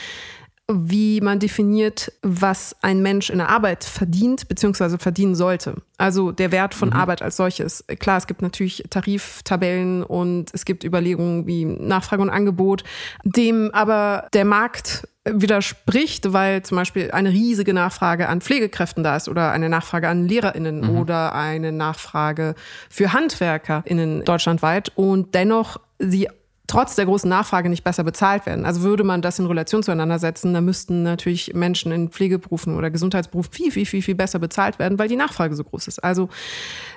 wie man definiert, was ein Mensch in der Arbeit verdient bzw. verdienen sollte. Also der Wert von mhm. Arbeit als solches. Klar, es gibt natürlich Tariftabellen und es gibt Überlegungen wie Nachfrage und Angebot, dem aber der Markt widerspricht, weil zum Beispiel eine riesige Nachfrage an Pflegekräften da ist oder eine Nachfrage an LehrerInnen mhm. oder eine Nachfrage für HandwerkerInnen deutschlandweit und dennoch sie trotz der großen Nachfrage nicht besser bezahlt werden. Also würde man das in Relation zueinander setzen, dann müssten natürlich Menschen in Pflegeberufen oder Gesundheitsberufen viel, viel, viel, viel besser bezahlt werden, weil die Nachfrage so groß ist. Also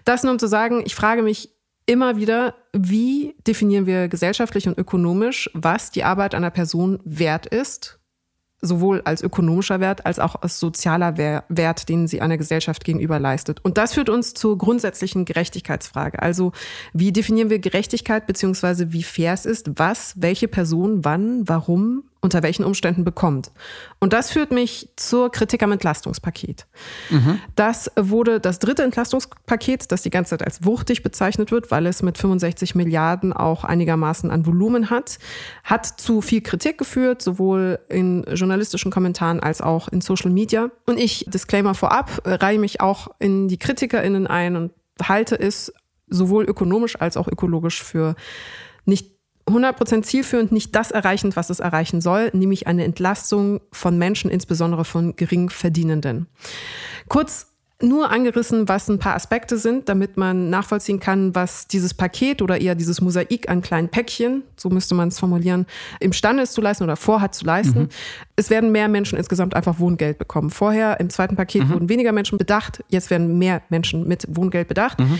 das nur um zu sagen, ich frage mich immer wieder, wie definieren wir gesellschaftlich und ökonomisch, was die Arbeit einer Person wert ist sowohl als ökonomischer Wert als auch als sozialer Wert, den sie einer Gesellschaft gegenüber leistet. Und das führt uns zur grundsätzlichen Gerechtigkeitsfrage. Also wie definieren wir Gerechtigkeit beziehungsweise wie fair es ist, was welche Person wann, warum unter welchen Umständen bekommt. Und das führt mich zur Kritik am Entlastungspaket. Mhm. Das wurde das dritte Entlastungspaket, das die ganze Zeit als wuchtig bezeichnet wird, weil es mit 65 Milliarden auch einigermaßen an Volumen hat, hat zu viel Kritik geführt, sowohl in journalistischen Kommentaren als auch in Social Media. Und ich, Disclaimer vorab, reihe mich auch in die KritikerInnen ein und halte es sowohl ökonomisch als auch ökologisch für nicht 100% zielführend nicht das erreichend, was es erreichen soll, nämlich eine Entlastung von Menschen, insbesondere von Geringverdienenden. Kurz nur angerissen, was ein paar Aspekte sind, damit man nachvollziehen kann, was dieses Paket oder eher dieses Mosaik an kleinen Päckchen, so müsste man es formulieren, imstande ist zu leisten oder vorhat zu leisten. Mhm. Es werden mehr Menschen insgesamt einfach Wohngeld bekommen. Vorher im zweiten Paket mhm. wurden weniger Menschen bedacht, jetzt werden mehr Menschen mit Wohngeld bedacht. Mhm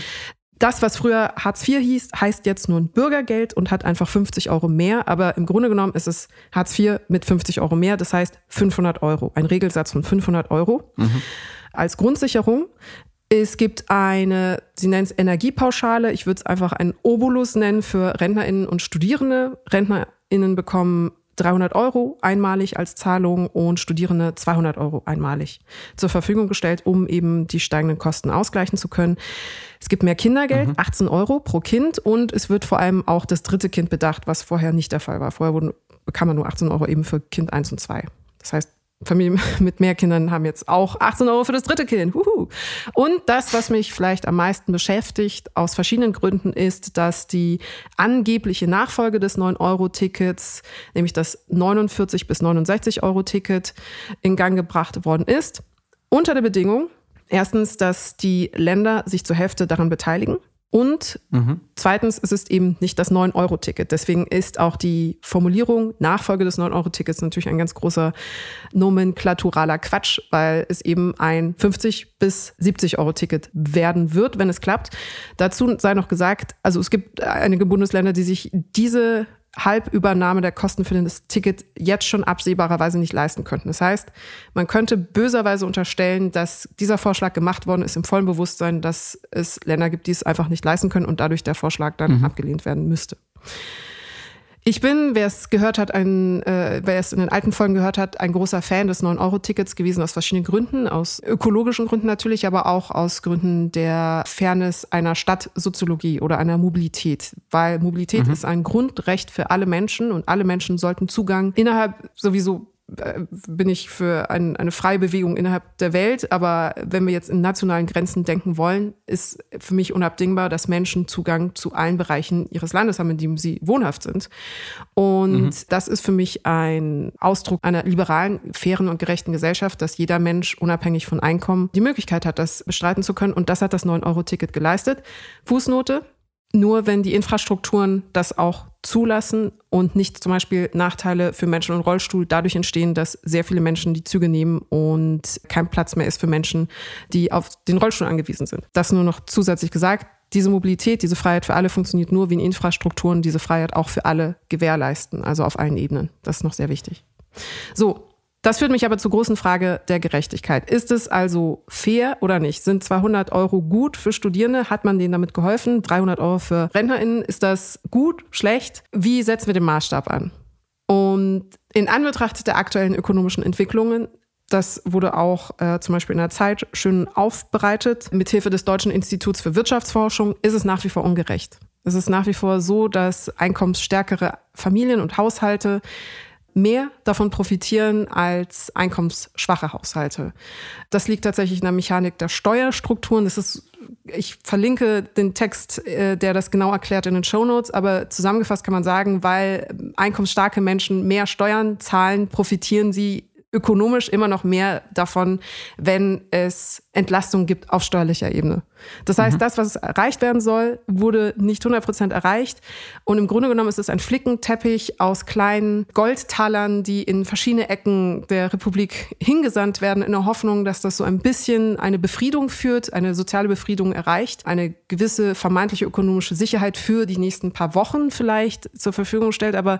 das, was früher Hartz IV hieß, heißt jetzt nur ein Bürgergeld und hat einfach 50 Euro mehr. Aber im Grunde genommen ist es Hartz IV mit 50 Euro mehr. Das heißt 500 Euro. Ein Regelsatz von 500 Euro mhm. als Grundsicherung. Es gibt eine, sie nennen es Energiepauschale. Ich würde es einfach einen Obolus nennen für RentnerInnen und Studierende. RentnerInnen bekommen 300 Euro einmalig als Zahlung und Studierende 200 Euro einmalig zur Verfügung gestellt, um eben die steigenden Kosten ausgleichen zu können. Es gibt mehr Kindergeld, mhm. 18 Euro pro Kind und es wird vor allem auch das dritte Kind bedacht, was vorher nicht der Fall war. Vorher wurden, bekam man nur 18 Euro eben für Kind 1 und 2. Das heißt, Familien mit mehr Kindern haben jetzt auch 18 Euro für das dritte Kind. Uhu. Und das, was mich vielleicht am meisten beschäftigt, aus verschiedenen Gründen, ist, dass die angebliche Nachfolge des 9-Euro-Tickets, nämlich das 49 bis 69 Euro-Ticket, in Gang gebracht worden ist. Unter der Bedingung, erstens, dass die Länder sich zur Hälfte daran beteiligen. Und mhm. zweitens, es ist eben nicht das 9-Euro-Ticket. Deswegen ist auch die Formulierung Nachfolge des 9-Euro-Tickets natürlich ein ganz großer nomenklaturaler Quatsch, weil es eben ein 50 bis 70 Euro-Ticket werden wird, wenn es klappt. Dazu sei noch gesagt, also es gibt einige Bundesländer, die sich diese Halbübernahme der Kosten für das Ticket jetzt schon absehbarerweise nicht leisten könnten. Das heißt, man könnte böserweise unterstellen, dass dieser Vorschlag gemacht worden ist im vollen Bewusstsein, dass es Länder gibt, die es einfach nicht leisten können und dadurch der Vorschlag dann mhm. abgelehnt werden müsste. Ich bin, wer es gehört hat, ein, äh, wer es in den alten Folgen gehört hat, ein großer Fan des 9-Euro-Tickets gewesen aus verschiedenen Gründen, aus ökologischen Gründen natürlich, aber auch aus Gründen der Fairness einer Stadtsoziologie oder einer Mobilität. Weil Mobilität mhm. ist ein Grundrecht für alle Menschen und alle Menschen sollten Zugang innerhalb sowieso bin ich für ein, eine freie Bewegung innerhalb der Welt. Aber wenn wir jetzt in nationalen Grenzen denken wollen, ist für mich unabdingbar, dass Menschen Zugang zu allen Bereichen ihres Landes haben, in dem sie wohnhaft sind. Und mhm. das ist für mich ein Ausdruck einer liberalen, fairen und gerechten Gesellschaft, dass jeder Mensch unabhängig von Einkommen die Möglichkeit hat, das bestreiten zu können. Und das hat das 9-Euro-Ticket geleistet. Fußnote, nur wenn die Infrastrukturen das auch zulassen und nicht zum Beispiel Nachteile für Menschen im Rollstuhl dadurch entstehen, dass sehr viele Menschen die Züge nehmen und kein Platz mehr ist für Menschen, die auf den Rollstuhl angewiesen sind. Das nur noch zusätzlich gesagt. Diese Mobilität, diese Freiheit für alle funktioniert nur, wenn Infrastrukturen diese Freiheit auch für alle gewährleisten, also auf allen Ebenen. Das ist noch sehr wichtig. So, das führt mich aber zur großen Frage der Gerechtigkeit. Ist es also fair oder nicht? Sind 200 Euro gut für Studierende? Hat man denen damit geholfen? 300 Euro für RentnerInnen? Ist das gut, schlecht? Wie setzen wir den Maßstab an? Und in Anbetracht der aktuellen ökonomischen Entwicklungen das wurde auch äh, zum Beispiel in der Zeit schön aufbereitet. Mithilfe des Deutschen Instituts für Wirtschaftsforschung ist es nach wie vor ungerecht. Es ist nach wie vor so, dass einkommensstärkere Familien und Haushalte mehr davon profitieren als einkommensschwache Haushalte. Das liegt tatsächlich in der Mechanik der Steuerstrukturen. Das ist, ich verlinke den Text, äh, der das genau erklärt in den Show Notes, aber zusammengefasst kann man sagen, weil einkommensstarke Menschen mehr Steuern zahlen, profitieren sie ökonomisch immer noch mehr davon, wenn es Entlastung gibt auf steuerlicher Ebene. Das heißt, mhm. das, was erreicht werden soll, wurde nicht 100 Prozent erreicht. Und im Grunde genommen ist es ein Flickenteppich aus kleinen Goldtalern, die in verschiedene Ecken der Republik hingesandt werden, in der Hoffnung, dass das so ein bisschen eine Befriedung führt, eine soziale Befriedung erreicht, eine gewisse vermeintliche ökonomische Sicherheit für die nächsten paar Wochen vielleicht zur Verfügung stellt. Aber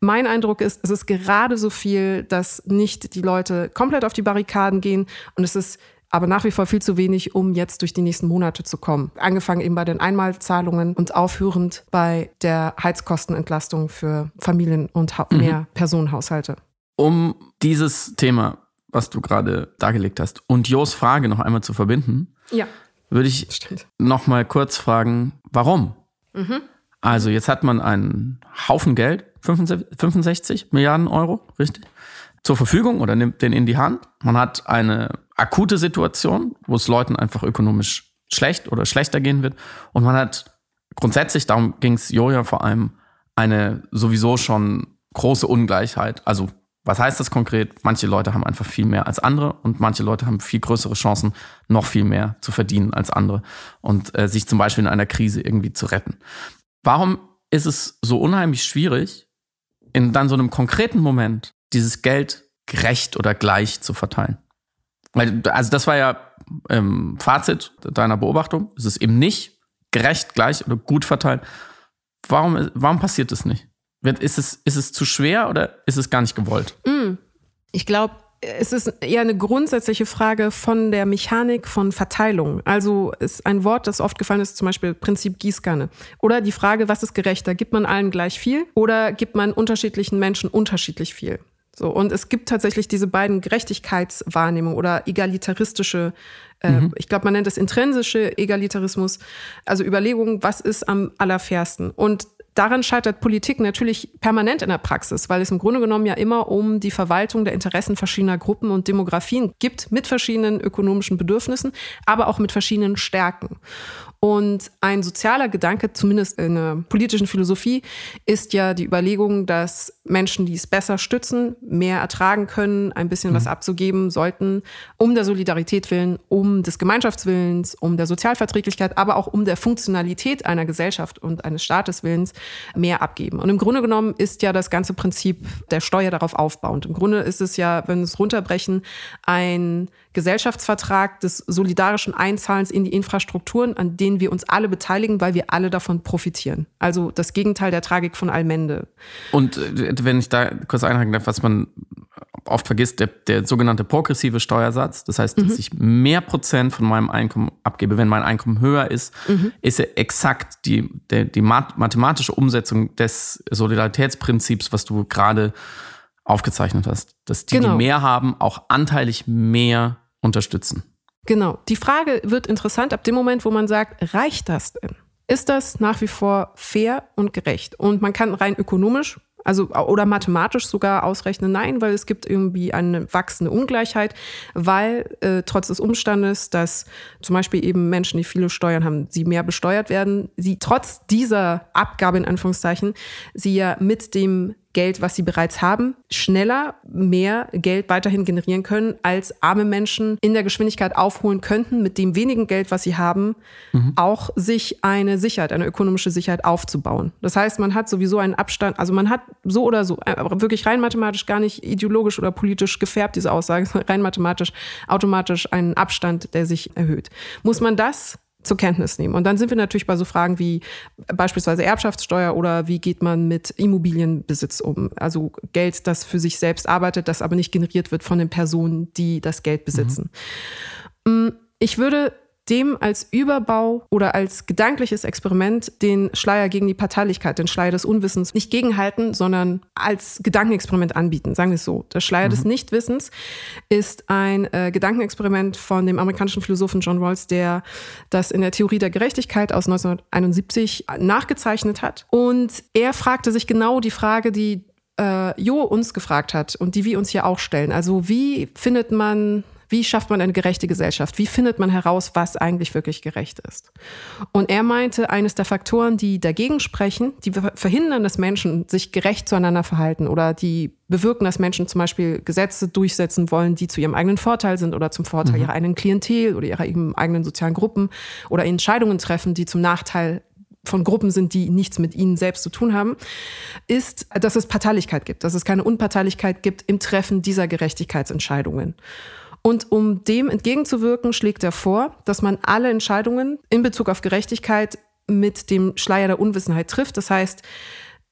mein Eindruck ist, es ist gerade so viel, dass nicht die Leute komplett auf die Barrikaden gehen und es ist aber nach wie vor viel zu wenig, um jetzt durch die nächsten Monate zu kommen. Angefangen eben bei den Einmalzahlungen und aufhörend bei der Heizkostenentlastung für Familien und mhm. mehr Personenhaushalte. Um dieses Thema, was du gerade dargelegt hast, und Jos Frage noch einmal zu verbinden, ja. würde ich Stimmt. noch mal kurz fragen, warum? Mhm. Also jetzt hat man einen Haufen Geld, 65 Milliarden Euro, richtig, zur Verfügung oder nimmt den in die Hand. Man hat eine akute Situation, wo es Leuten einfach ökonomisch schlecht oder schlechter gehen wird. Und man hat grundsätzlich, darum ging es Joja vor allem, eine sowieso schon große Ungleichheit. Also was heißt das konkret? Manche Leute haben einfach viel mehr als andere und manche Leute haben viel größere Chancen, noch viel mehr zu verdienen als andere und äh, sich zum Beispiel in einer Krise irgendwie zu retten. Warum ist es so unheimlich schwierig, in dann so einem konkreten Moment dieses Geld gerecht oder gleich zu verteilen? Also das war ja ähm, Fazit deiner Beobachtung. Es ist eben nicht gerecht, gleich oder gut verteilt. Warum, warum passiert das nicht? Ist es, ist es zu schwer oder ist es gar nicht gewollt? Mm. Ich glaube, es ist eher eine grundsätzliche Frage von der Mechanik von Verteilung. Also ist ein Wort, das oft gefallen ist, zum Beispiel Prinzip Gießkanne. Oder die Frage, was ist gerechter? Gibt man allen gleich viel oder gibt man unterschiedlichen Menschen unterschiedlich viel? So, und es gibt tatsächlich diese beiden Gerechtigkeitswahrnehmungen oder egalitaristische, äh, mhm. ich glaube, man nennt es intrinsische Egalitarismus, also Überlegungen, was ist am allerfairsten. Und daran scheitert Politik natürlich permanent in der Praxis, weil es im Grunde genommen ja immer um die Verwaltung der Interessen verschiedener Gruppen und Demografien gibt, mit verschiedenen ökonomischen Bedürfnissen, aber auch mit verschiedenen Stärken. Und ein sozialer Gedanke, zumindest in der politischen Philosophie, ist ja die Überlegung, dass Menschen, die es besser stützen, mehr ertragen können, ein bisschen mhm. was abzugeben sollten, um der Solidarität willen, um des Gemeinschaftswillens, um der Sozialverträglichkeit, aber auch um der Funktionalität einer Gesellschaft und eines Staates willens mehr abgeben. Und im Grunde genommen ist ja das ganze Prinzip der Steuer darauf aufbauend. Im Grunde ist es ja, wenn wir es runterbrechen, ein Gesellschaftsvertrag des solidarischen Einzahlens in die Infrastrukturen, an denen wir uns alle beteiligen, weil wir alle davon profitieren. Also das Gegenteil der Tragik von Allmende. Und äh, wenn ich da kurz einhaken darf, was man oft vergisst, der, der sogenannte progressive Steuersatz, das heißt, dass mhm. ich mehr Prozent von meinem Einkommen abgebe, wenn mein Einkommen höher ist, mhm. ist ja exakt die, der, die mathematische Umsetzung des Solidaritätsprinzips, was du gerade aufgezeichnet hast. Dass die, genau. die mehr haben, auch anteilig mehr unterstützen. Genau. Die Frage wird interessant ab dem Moment, wo man sagt, reicht das denn? Ist das nach wie vor fair und gerecht? Und man kann rein ökonomisch Also oder mathematisch sogar ausrechnen, nein, weil es gibt irgendwie eine wachsende Ungleichheit, weil äh, trotz des Umstandes, dass zum Beispiel eben Menschen, die viele Steuern haben, sie mehr besteuert werden, sie trotz dieser Abgabe in Anführungszeichen, sie ja mit dem Geld, was sie bereits haben, schneller mehr Geld weiterhin generieren können, als arme Menschen in der Geschwindigkeit aufholen könnten, mit dem wenigen Geld, was sie haben, mhm. auch sich eine Sicherheit, eine ökonomische Sicherheit aufzubauen. Das heißt, man hat sowieso einen Abstand, also man hat so oder so, äh, wirklich rein mathematisch, gar nicht ideologisch oder politisch gefärbt, diese Aussage, rein mathematisch, automatisch einen Abstand, der sich erhöht. Muss man das zur Kenntnis nehmen. Und dann sind wir natürlich bei so Fragen wie beispielsweise Erbschaftssteuer oder wie geht man mit Immobilienbesitz um? Also Geld, das für sich selbst arbeitet, das aber nicht generiert wird von den Personen, die das Geld besitzen. Mhm. Ich würde dem als Überbau oder als gedankliches Experiment den Schleier gegen die Parteilichkeit, den Schleier des Unwissens nicht gegenhalten, sondern als Gedankenexperiment anbieten. Sagen wir es so. Der Schleier mhm. des Nichtwissens ist ein äh, Gedankenexperiment von dem amerikanischen Philosophen John Rawls, der das in der Theorie der Gerechtigkeit aus 1971 nachgezeichnet hat. Und er fragte sich genau die Frage, die äh, Jo uns gefragt hat und die wir uns hier auch stellen. Also wie findet man wie schafft man eine gerechte Gesellschaft? Wie findet man heraus, was eigentlich wirklich gerecht ist? Und er meinte, eines der Faktoren, die dagegen sprechen, die verhindern, dass Menschen sich gerecht zueinander verhalten oder die bewirken, dass Menschen zum Beispiel Gesetze durchsetzen wollen, die zu ihrem eigenen Vorteil sind oder zum Vorteil mhm. ihrer eigenen Klientel oder ihrer eigenen sozialen Gruppen oder Entscheidungen treffen, die zum Nachteil von Gruppen sind, die nichts mit ihnen selbst zu tun haben, ist, dass es Parteilichkeit gibt, dass es keine Unparteilichkeit gibt im Treffen dieser Gerechtigkeitsentscheidungen. Und um dem entgegenzuwirken, schlägt er vor, dass man alle Entscheidungen in Bezug auf Gerechtigkeit mit dem Schleier der Unwissenheit trifft. Das heißt,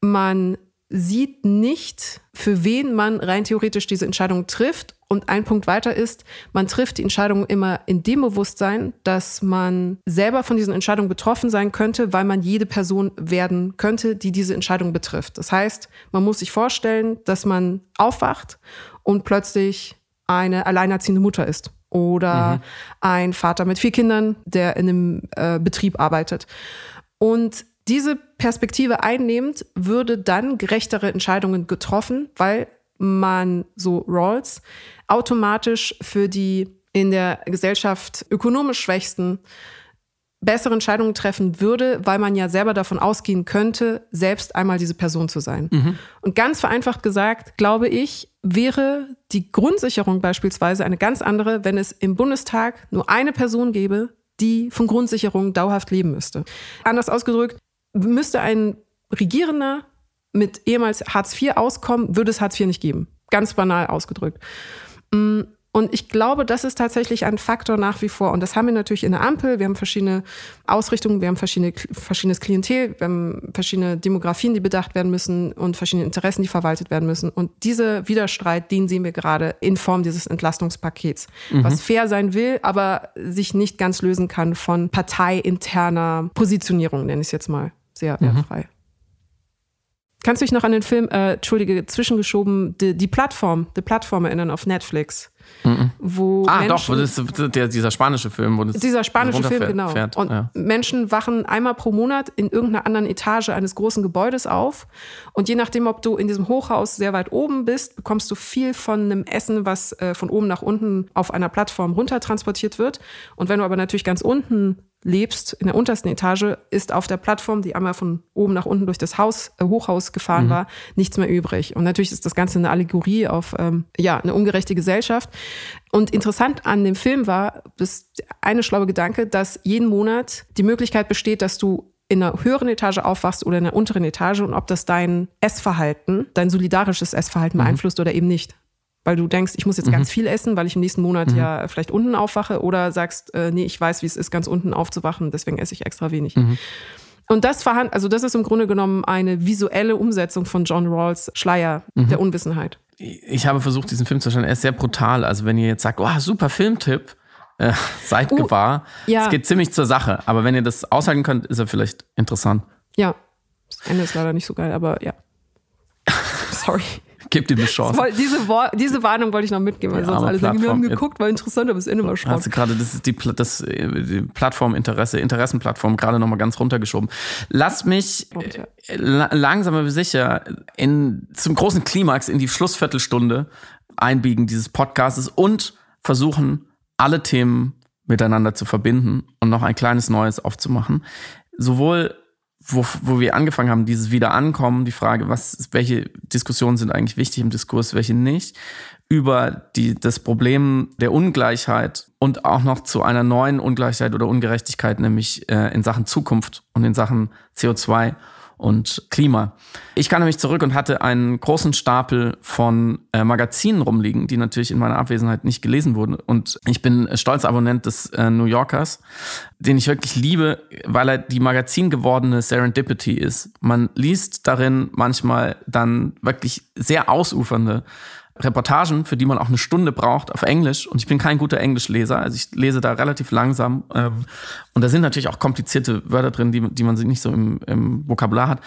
man sieht nicht, für wen man rein theoretisch diese Entscheidung trifft. Und ein Punkt weiter ist, man trifft die Entscheidung immer in dem Bewusstsein, dass man selber von diesen Entscheidungen betroffen sein könnte, weil man jede Person werden könnte, die diese Entscheidung betrifft. Das heißt, man muss sich vorstellen, dass man aufwacht und plötzlich eine alleinerziehende Mutter ist oder mhm. ein Vater mit vier Kindern, der in einem äh, Betrieb arbeitet. Und diese Perspektive einnehmend würde dann gerechtere Entscheidungen getroffen, weil man, so Rawls, automatisch für die in der Gesellschaft ökonomisch Schwächsten bessere Entscheidungen treffen würde, weil man ja selber davon ausgehen könnte, selbst einmal diese Person zu sein. Mhm. Und ganz vereinfacht gesagt, glaube ich, wäre die Grundsicherung beispielsweise eine ganz andere, wenn es im Bundestag nur eine Person gäbe, die von Grundsicherung dauerhaft leben müsste. Anders ausgedrückt, müsste ein Regierender mit ehemals Hartz IV auskommen, würde es Hartz IV nicht geben. Ganz banal ausgedrückt. Mm, und ich glaube, das ist tatsächlich ein Faktor nach wie vor. Und das haben wir natürlich in der Ampel. Wir haben verschiedene Ausrichtungen, wir haben verschiedene, verschiedenes Klientel, wir haben verschiedene Demografien, die bedacht werden müssen und verschiedene Interessen, die verwaltet werden müssen. Und dieser Widerstreit, den sehen wir gerade in Form dieses Entlastungspakets, mhm. was fair sein will, aber sich nicht ganz lösen kann von parteiinterner Positionierung, nenne ich es jetzt mal sehr mhm. wertfrei. Kannst du dich noch an den Film, äh, Entschuldige, zwischengeschoben, die, die Plattform, die Plattform erinnern auf Netflix? Mhm. Wo ah, Menschen, doch, das ist der, dieser spanische Film. Wo das dieser spanische Film, genau. Fährt. Und ja. Menschen wachen einmal pro Monat in irgendeiner anderen Etage eines großen Gebäudes auf. Und je nachdem, ob du in diesem Hochhaus sehr weit oben bist, bekommst du viel von einem Essen, was äh, von oben nach unten auf einer Plattform runter transportiert wird. Und wenn du aber natürlich ganz unten lebst, in der untersten Etage, ist auf der Plattform, die einmal von oben nach unten durch das Haus, äh, Hochhaus gefahren mhm. war, nichts mehr übrig. Und natürlich ist das Ganze eine Allegorie auf ähm, ja, eine ungerechte Gesellschaft. Und interessant an dem Film war, das eine schlaue Gedanke, dass jeden Monat die Möglichkeit besteht, dass du in einer höheren Etage aufwachst oder in einer unteren Etage und ob das dein Essverhalten, dein solidarisches Essverhalten mhm. beeinflusst oder eben nicht weil du denkst, ich muss jetzt mhm. ganz viel essen, weil ich im nächsten Monat mhm. ja vielleicht unten aufwache oder sagst, äh, nee, ich weiß, wie es ist, ganz unten aufzuwachen, deswegen esse ich extra wenig. Mhm. Und das verhand, also das ist im Grunde genommen eine visuelle Umsetzung von John Rawls Schleier mhm. der Unwissenheit. Ich habe versucht, diesen Film zu schauen. Er ist sehr brutal. Also wenn ihr jetzt sagt, oh, super Filmtipp, äh, seid uh, gewahr. Ja. Es geht ziemlich zur Sache. Aber wenn ihr das aushalten könnt, ist er vielleicht interessant. Ja. Das Ende ist leider nicht so geil, aber ja. Sorry. Gebt ihm eine Chance. diese, diese Warnung wollte ich noch mitgeben, weil ja, sonst alle sagen, wir haben geguckt, war interessant, aber das Ende war Schrott. Also gerade das ist die, das, die Plattforminteresse, Interessenplattform gerade nochmal ganz runtergeschoben. Lass mich äh, langsam aber sicher in, zum großen Klimax in die Schlussviertelstunde einbiegen dieses Podcasts und versuchen, alle Themen miteinander zu verbinden und noch ein kleines Neues aufzumachen. Sowohl wo, wo wir angefangen haben, dieses Wiederankommen, die Frage, was, welche Diskussionen sind eigentlich wichtig im Diskurs, welche nicht, über die, das Problem der Ungleichheit und auch noch zu einer neuen Ungleichheit oder Ungerechtigkeit, nämlich äh, in Sachen Zukunft und in Sachen CO2 und Klima. Ich kam nämlich zurück und hatte einen großen Stapel von äh, Magazinen rumliegen, die natürlich in meiner Abwesenheit nicht gelesen wurden. Und ich bin stolzer Abonnent des äh, New Yorkers, den ich wirklich liebe, weil er die Magazin gewordene Serendipity ist. Man liest darin manchmal dann wirklich sehr ausufernde Reportagen, für die man auch eine Stunde braucht auf Englisch. Und ich bin kein guter Englischleser, also ich lese da relativ langsam. Ähm, und da sind natürlich auch komplizierte Wörter drin, die, die man nicht so im, im Vokabular hat.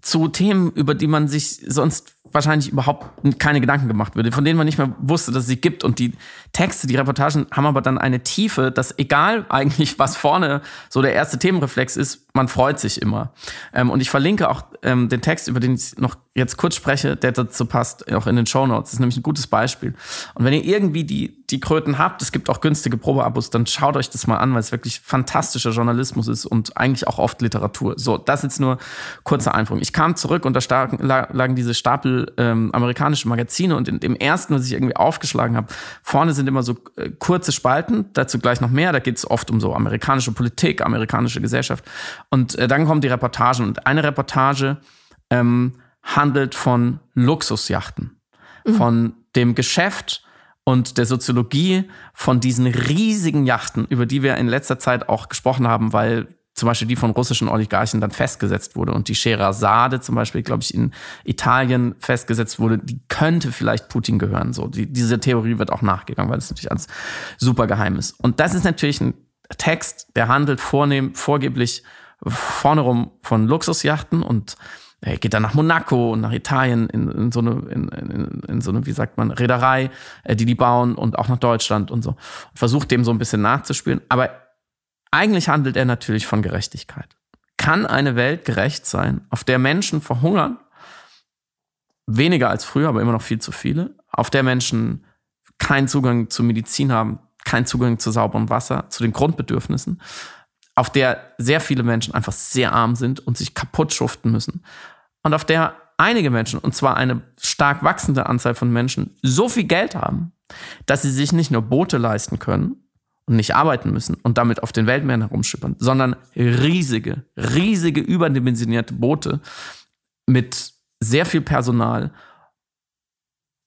Zu Themen, über die man sich sonst wahrscheinlich überhaupt keine Gedanken gemacht würde, von denen man nicht mehr wusste, dass es sie gibt. Und die Texte, die Reportagen haben aber dann eine Tiefe, dass egal eigentlich, was vorne so der erste Themenreflex ist, man freut sich immer. Ähm, und ich verlinke auch ähm, den Text, über den ich noch jetzt kurz spreche, der dazu passt, auch in den Show Notes. Das ist nämlich ein gutes Beispiel. Und wenn ihr irgendwie die, die Kröten habt, es gibt auch günstige Probeabos, dann schaut euch das mal an, weil es wirklich fantastischer Journalismus ist und eigentlich auch oft Literatur. So, das jetzt nur kurze Einführung. Ich kam zurück und da lagen diese Stapel ähm, amerikanische Magazine und in dem ersten, was ich irgendwie aufgeschlagen habe, vorne sind immer so äh, kurze Spalten, dazu gleich noch mehr. Da geht es oft um so amerikanische Politik, amerikanische Gesellschaft. Und äh, dann kommen die Reportagen. Und eine Reportage ähm, handelt von Luxusjachten, mhm. von dem Geschäft und der Soziologie von diesen riesigen Yachten, über die wir in letzter Zeit auch gesprochen haben, weil zum Beispiel die von russischen Oligarchen dann festgesetzt wurde und die Scheherazade zum Beispiel, glaube ich, in Italien festgesetzt wurde, die könnte vielleicht Putin gehören. So, die, diese Theorie wird auch nachgegangen, weil es natürlich alles super geheim ist. Und das ist natürlich ein Text, der handelt vornehm, vorgeblich vorne rum von Luxusjachten und er geht dann nach Monaco und nach Italien in, in so eine, in, in, in, so eine, wie sagt man, Reederei, äh, die die bauen und auch nach Deutschland und so. Und versucht dem so ein bisschen nachzuspielen. Aber eigentlich handelt er natürlich von Gerechtigkeit. Kann eine Welt gerecht sein, auf der Menschen verhungern? Weniger als früher, aber immer noch viel zu viele. Auf der Menschen keinen Zugang zu Medizin haben, keinen Zugang zu sauberem Wasser, zu den Grundbedürfnissen auf der sehr viele Menschen einfach sehr arm sind und sich kaputt schuften müssen. Und auf der einige Menschen, und zwar eine stark wachsende Anzahl von Menschen, so viel Geld haben, dass sie sich nicht nur Boote leisten können und nicht arbeiten müssen und damit auf den Weltmeeren herumschippern, sondern riesige, riesige überdimensionierte Boote mit sehr viel Personal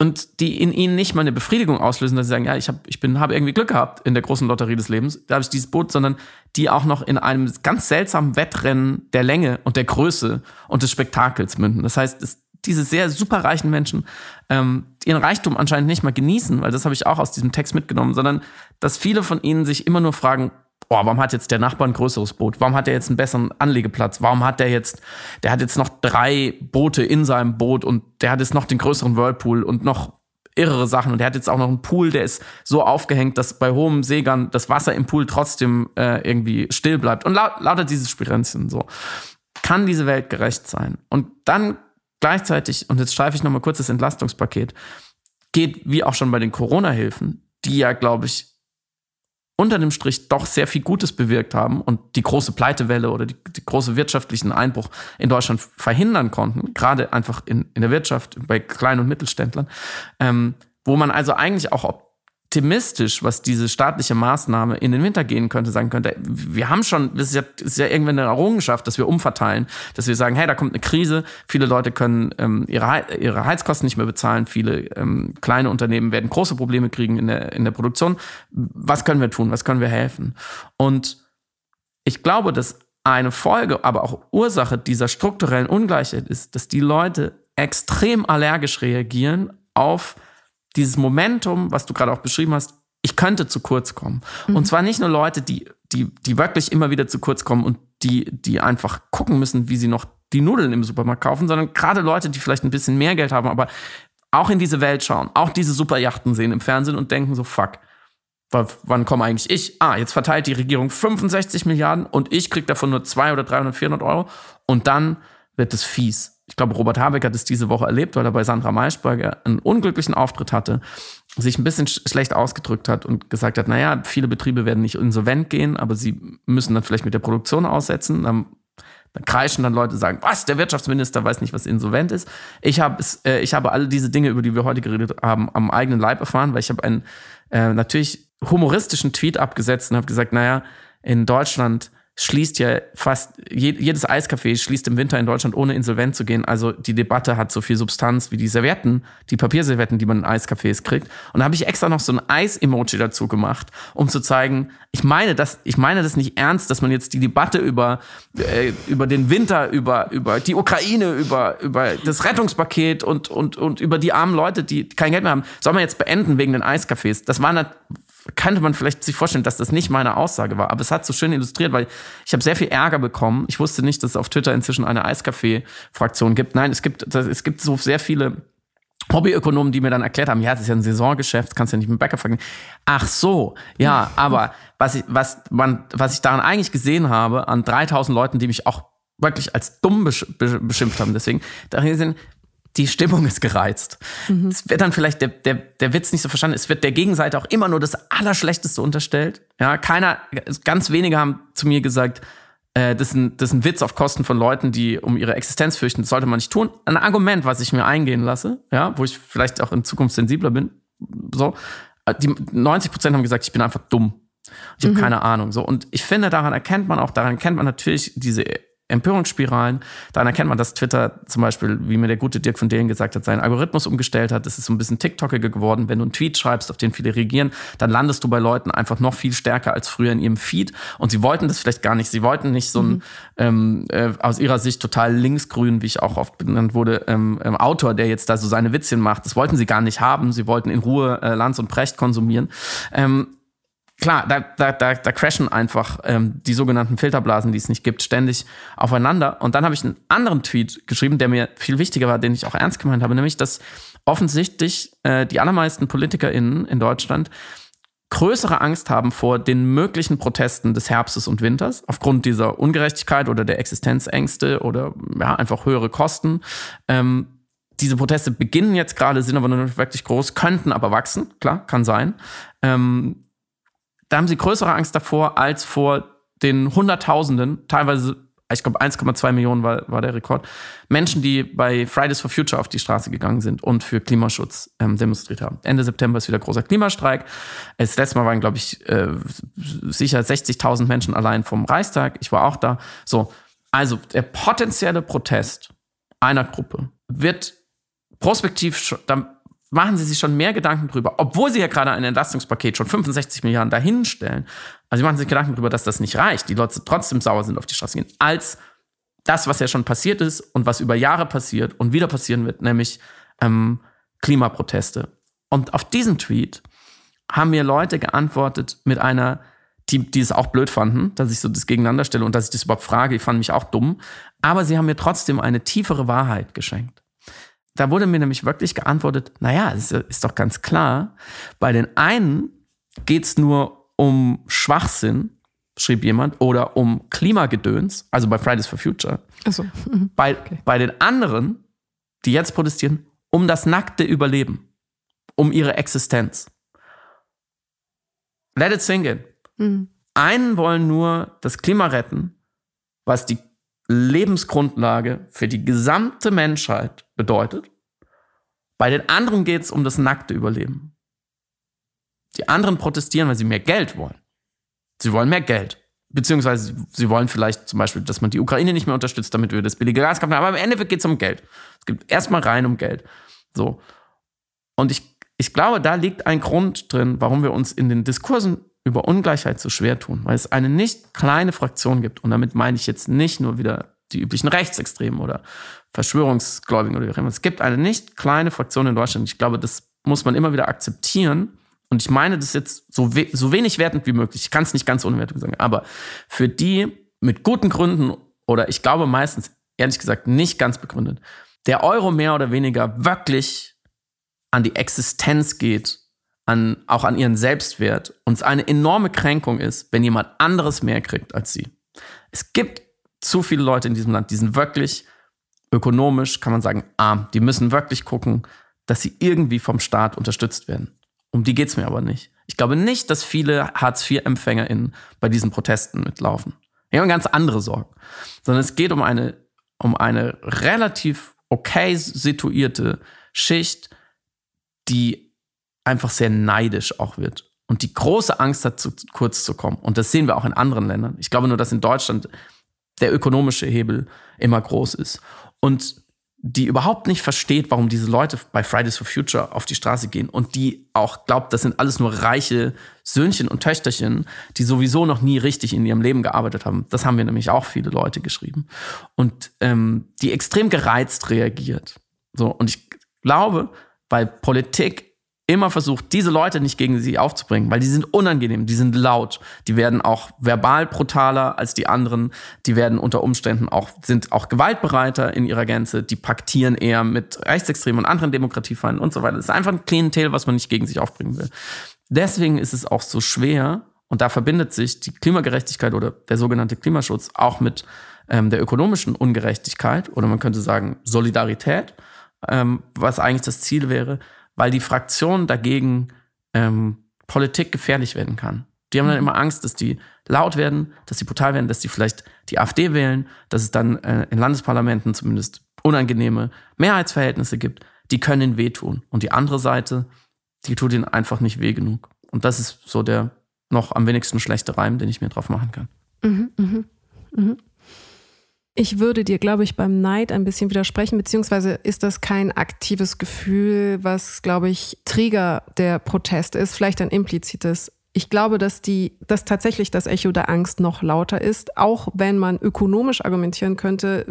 und die in ihnen nicht mal eine Befriedigung auslösen, dass sie sagen, ja, ich habe ich bin habe irgendwie Glück gehabt in der großen Lotterie des Lebens, da habe ich dieses Boot, sondern die auch noch in einem ganz seltsamen Wettrennen der Länge und der Größe und des Spektakels münden. Das heißt, es, diese sehr superreichen Menschen ähm, ihren Reichtum anscheinend nicht mal genießen, weil das habe ich auch aus diesem Text mitgenommen, sondern dass viele von ihnen sich immer nur fragen, oh, warum hat jetzt der Nachbar ein größeres Boot? Warum hat er jetzt einen besseren Anlegeplatz? Warum hat der jetzt, der hat jetzt noch drei Boote in seinem Boot und der hat jetzt noch den größeren Whirlpool und noch irre Sachen und der hat jetzt auch noch einen Pool, der ist so aufgehängt, dass bei hohem Seegang das Wasser im Pool trotzdem äh, irgendwie still bleibt und laut, lauter diese Spirenzchen so. Kann diese Welt gerecht sein? Und dann gleichzeitig, und jetzt schreife ich nochmal kurz das Entlastungspaket, geht wie auch schon bei den Corona-Hilfen, die ja, glaube ich, unter dem Strich doch sehr viel Gutes bewirkt haben und die große Pleitewelle oder die, die große wirtschaftlichen Einbruch in Deutschland verhindern konnten, gerade einfach in, in der Wirtschaft, bei Klein- und Mittelständlern, ähm, wo man also eigentlich auch optimistisch, was diese staatliche Maßnahme in den Winter gehen könnte, sagen könnte, wir haben schon, das ist ja, ist ja irgendwann eine Errungenschaft, dass wir umverteilen, dass wir sagen, hey, da kommt eine Krise, viele Leute können ähm, ihre, ihre Heizkosten nicht mehr bezahlen, viele ähm, kleine Unternehmen werden große Probleme kriegen in der, in der Produktion. Was können wir tun? Was können wir helfen? Und ich glaube, dass eine Folge, aber auch Ursache dieser strukturellen Ungleichheit ist, dass die Leute extrem allergisch reagieren auf dieses Momentum, was du gerade auch beschrieben hast, ich könnte zu kurz kommen. Mhm. Und zwar nicht nur Leute, die, die, die wirklich immer wieder zu kurz kommen und die, die einfach gucken müssen, wie sie noch die Nudeln im Supermarkt kaufen, sondern gerade Leute, die vielleicht ein bisschen mehr Geld haben, aber auch in diese Welt schauen, auch diese Superjachten sehen im Fernsehen und denken so, fuck, wann komme eigentlich ich? Ah, jetzt verteilt die Regierung 65 Milliarden und ich kriege davon nur 200 oder 300, 400 Euro und dann wird es fies. Ich glaube, Robert Habeck hat es diese Woche erlebt, weil er bei Sandra Maischberger einen unglücklichen Auftritt hatte, sich ein bisschen schlecht ausgedrückt hat und gesagt hat, naja, viele Betriebe werden nicht insolvent gehen, aber sie müssen dann vielleicht mit der Produktion aussetzen. Dann, dann kreischen dann Leute, sagen, was, der Wirtschaftsminister weiß nicht, was insolvent ist. Ich, hab äh, ich habe alle diese Dinge, über die wir heute geredet haben, am eigenen Leib erfahren, weil ich habe einen äh, natürlich humoristischen Tweet abgesetzt und habe gesagt, naja, in Deutschland schließt ja fast jedes Eiscafé schließt im Winter in Deutschland ohne insolvent zu gehen. Also die Debatte hat so viel Substanz wie die Servietten, die Papierservietten, die man in Eiscafés kriegt. Und da habe ich extra noch so ein Eis-Emoji dazu gemacht, um zu zeigen, ich meine das, ich meine das nicht ernst, dass man jetzt die Debatte über äh, über den Winter, über über die Ukraine, über über das Rettungspaket und und und über die armen Leute, die kein Geld mehr haben, soll man jetzt beenden wegen den Eiscafés. Das war könnte man vielleicht sich vorstellen, dass das nicht meine Aussage war. Aber es hat so schön illustriert, weil ich habe sehr viel Ärger bekommen. Ich wusste nicht, dass es auf Twitter inzwischen eine Eiskaffee-Fraktion gibt. Nein, es gibt, es gibt so sehr viele Hobbyökonomen, die mir dann erklärt haben, ja, das ist ja ein Saisongeschäft, kannst ja nicht mit dem Bäcker fragen. Ach so, ja, aber was ich, was man, was ich daran eigentlich gesehen habe, an 3000 Leuten, die mich auch wirklich als dumm beschimpft haben, deswegen, darin sind, die Stimmung ist gereizt. Mhm. Es wird dann vielleicht der, der, der Witz nicht so verstanden. Es wird der Gegenseite auch immer nur das Allerschlechteste unterstellt. Ja, keiner, ganz wenige haben zu mir gesagt, äh, das, ist ein, das ist ein Witz auf Kosten von Leuten, die um ihre Existenz fürchten. Das sollte man nicht tun. Ein Argument, was ich mir eingehen lasse, ja, wo ich vielleicht auch in Zukunft sensibler bin. So, die 90 Prozent haben gesagt, ich bin einfach dumm. Ich habe mhm. keine Ahnung. So und ich finde, daran erkennt man auch, daran erkennt man natürlich diese Empörungsspiralen. Daran erkennt man, dass Twitter zum Beispiel, wie mir der gute Dirk von Delen gesagt hat, seinen Algorithmus umgestellt hat. Es ist so ein bisschen TikTokiger geworden. Wenn du einen Tweet schreibst, auf den viele reagieren, dann landest du bei Leuten einfach noch viel stärker als früher in ihrem Feed. Und sie wollten das vielleicht gar nicht. Sie wollten nicht so ein, mhm. ähm, äh, aus ihrer Sicht total linksgrün, wie ich auch oft benannt wurde, ähm, ähm, Autor, der jetzt da so seine Witzchen macht. Das wollten sie gar nicht haben. Sie wollten in Ruhe äh, Lanz und Precht konsumieren. Ähm, klar, da, da, da, da crashen einfach ähm, die sogenannten Filterblasen, die es nicht gibt, ständig aufeinander. Und dann habe ich einen anderen Tweet geschrieben, der mir viel wichtiger war, den ich auch ernst gemeint habe, nämlich, dass offensichtlich äh, die allermeisten PolitikerInnen in Deutschland größere Angst haben vor den möglichen Protesten des Herbstes und Winters aufgrund dieser Ungerechtigkeit oder der Existenzängste oder ja, einfach höhere Kosten. Ähm, diese Proteste beginnen jetzt gerade, sind aber noch nicht wirklich groß, könnten aber wachsen, klar, kann sein. Ähm, da haben sie größere Angst davor als vor den Hunderttausenden, teilweise, ich glaube 1,2 Millionen war, war der Rekord, Menschen, die bei Fridays for Future auf die Straße gegangen sind und für Klimaschutz ähm, demonstriert haben. Ende September ist wieder großer Klimastreik. Das letzte Mal waren, glaube ich, äh, sicher 60.000 Menschen allein vom Reichstag. Ich war auch da. So, also der potenzielle Protest einer Gruppe wird prospektiv, machen sie sich schon mehr Gedanken drüber, obwohl sie ja gerade ein Entlastungspaket schon 65 Milliarden dahinstellen. Also sie machen sich Gedanken drüber, dass das nicht reicht, die Leute trotzdem sauer sind auf die Straße gehen, als das, was ja schon passiert ist und was über Jahre passiert und wieder passieren wird, nämlich ähm, Klimaproteste. Und auf diesen Tweet haben mir Leute geantwortet mit einer, die, die es auch blöd fanden, dass ich so das gegeneinander stelle und dass ich das überhaupt frage. Die fanden mich auch dumm. Aber sie haben mir trotzdem eine tiefere Wahrheit geschenkt da wurde mir nämlich wirklich geantwortet, naja, es ist doch ganz klar, bei den einen geht's nur um Schwachsinn, schrieb jemand, oder um Klimagedöns, also bei Fridays for Future. Ach so. Mhm. Bei, okay. bei den anderen, die jetzt protestieren, um das nackte Überleben, um ihre Existenz. Let it sink in. Mhm. Einen wollen nur das Klima retten, was die Lebensgrundlage für die gesamte Menschheit bedeutet. Bei den anderen geht es um das nackte Überleben. Die anderen protestieren, weil sie mehr Geld wollen. Sie wollen mehr Geld. Beziehungsweise sie wollen vielleicht zum Beispiel, dass man die Ukraine nicht mehr unterstützt, damit wir das billige Gas kaufen. Aber im Endeffekt geht es um Geld. Es geht erstmal rein um Geld. So. Und ich, ich glaube, da liegt ein Grund drin, warum wir uns in den Diskursen über Ungleichheit so schwer tun. Weil es eine nicht kleine Fraktion gibt. Und damit meine ich jetzt nicht nur wieder die üblichen Rechtsextremen oder Verschwörungsgläubigen oder wie auch immer. Es gibt eine nicht kleine Fraktion in Deutschland. Ich glaube, das muss man immer wieder akzeptieren. Und ich meine das jetzt so, we so wenig wertend wie möglich. Ich kann es nicht ganz unwertend sagen. Aber für die mit guten Gründen oder ich glaube meistens, ehrlich gesagt, nicht ganz begründet, der Euro mehr oder weniger wirklich an die Existenz geht, an, auch an ihren Selbstwert und es eine enorme Kränkung ist, wenn jemand anderes mehr kriegt als sie. Es gibt zu viele Leute in diesem Land, die sind wirklich ökonomisch, kann man sagen, arm. Die müssen wirklich gucken, dass sie irgendwie vom Staat unterstützt werden. Um die geht es mir aber nicht. Ich glaube nicht, dass viele Hartz-IV-EmpfängerInnen bei diesen Protesten mitlaufen. Die haben ganz andere Sorgen. Sondern es geht um eine, um eine relativ okay situierte Schicht, die einfach sehr neidisch auch wird und die große Angst hat, zu kurz zu kommen. Und das sehen wir auch in anderen Ländern. Ich glaube nur, dass in Deutschland der ökonomische Hebel immer groß ist. Und die überhaupt nicht versteht, warum diese Leute bei Fridays for Future auf die Straße gehen und die auch glaubt, das sind alles nur reiche Söhnchen und Töchterchen, die sowieso noch nie richtig in ihrem Leben gearbeitet haben. Das haben wir nämlich auch viele Leute geschrieben. Und ähm, die extrem gereizt reagiert. So, und ich glaube, weil Politik immer versucht, diese Leute nicht gegen sie aufzubringen, weil die sind unangenehm, die sind laut, die werden auch verbal brutaler als die anderen, die werden unter Umständen auch, sind auch gewaltbereiter in ihrer Gänze, die paktieren eher mit Rechtsextremen und anderen Demokratiefeinden und so weiter. Das ist einfach ein Klientel, was man nicht gegen sich aufbringen will. Deswegen ist es auch so schwer, und da verbindet sich die Klimagerechtigkeit oder der sogenannte Klimaschutz auch mit ähm, der ökonomischen Ungerechtigkeit oder man könnte sagen Solidarität, ähm, was eigentlich das Ziel wäre, weil die Fraktion dagegen ähm, Politik gefährlich werden kann. Die haben dann mhm. immer Angst, dass die laut werden, dass die brutal werden, dass die vielleicht die AfD wählen, dass es dann äh, in Landesparlamenten zumindest unangenehme Mehrheitsverhältnisse gibt. Die können ihnen wehtun. Und die andere Seite, die tut ihnen einfach nicht weh genug. Und das ist so der noch am wenigsten schlechte Reim, den ich mir drauf machen kann. Mhm, mh, mh. Ich würde dir, glaube ich, beim Neid ein bisschen widersprechen, beziehungsweise ist das kein aktives Gefühl, was, glaube ich, Träger der Proteste ist, vielleicht ein implizites. Ich glaube, dass die, dass tatsächlich das Echo der Angst noch lauter ist, auch wenn man ökonomisch argumentieren könnte,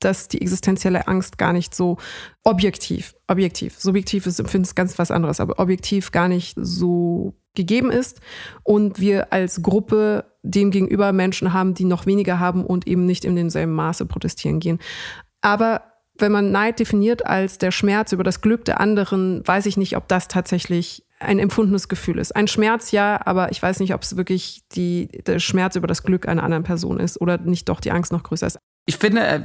dass die existenzielle Angst gar nicht so objektiv, objektiv, subjektiv ist, empfindet es ganz was anderes, aber objektiv gar nicht so gegeben ist und wir als Gruppe dem gegenüber Menschen haben, die noch weniger haben und eben nicht in demselben Maße protestieren gehen. Aber wenn man Neid definiert als der Schmerz über das Glück der anderen, weiß ich nicht, ob das tatsächlich ein empfundenes Gefühl ist. Ein Schmerz ja, aber ich weiß nicht, ob es wirklich die, der Schmerz über das Glück einer anderen Person ist oder nicht doch die Angst noch größer ist. Ich finde, äh,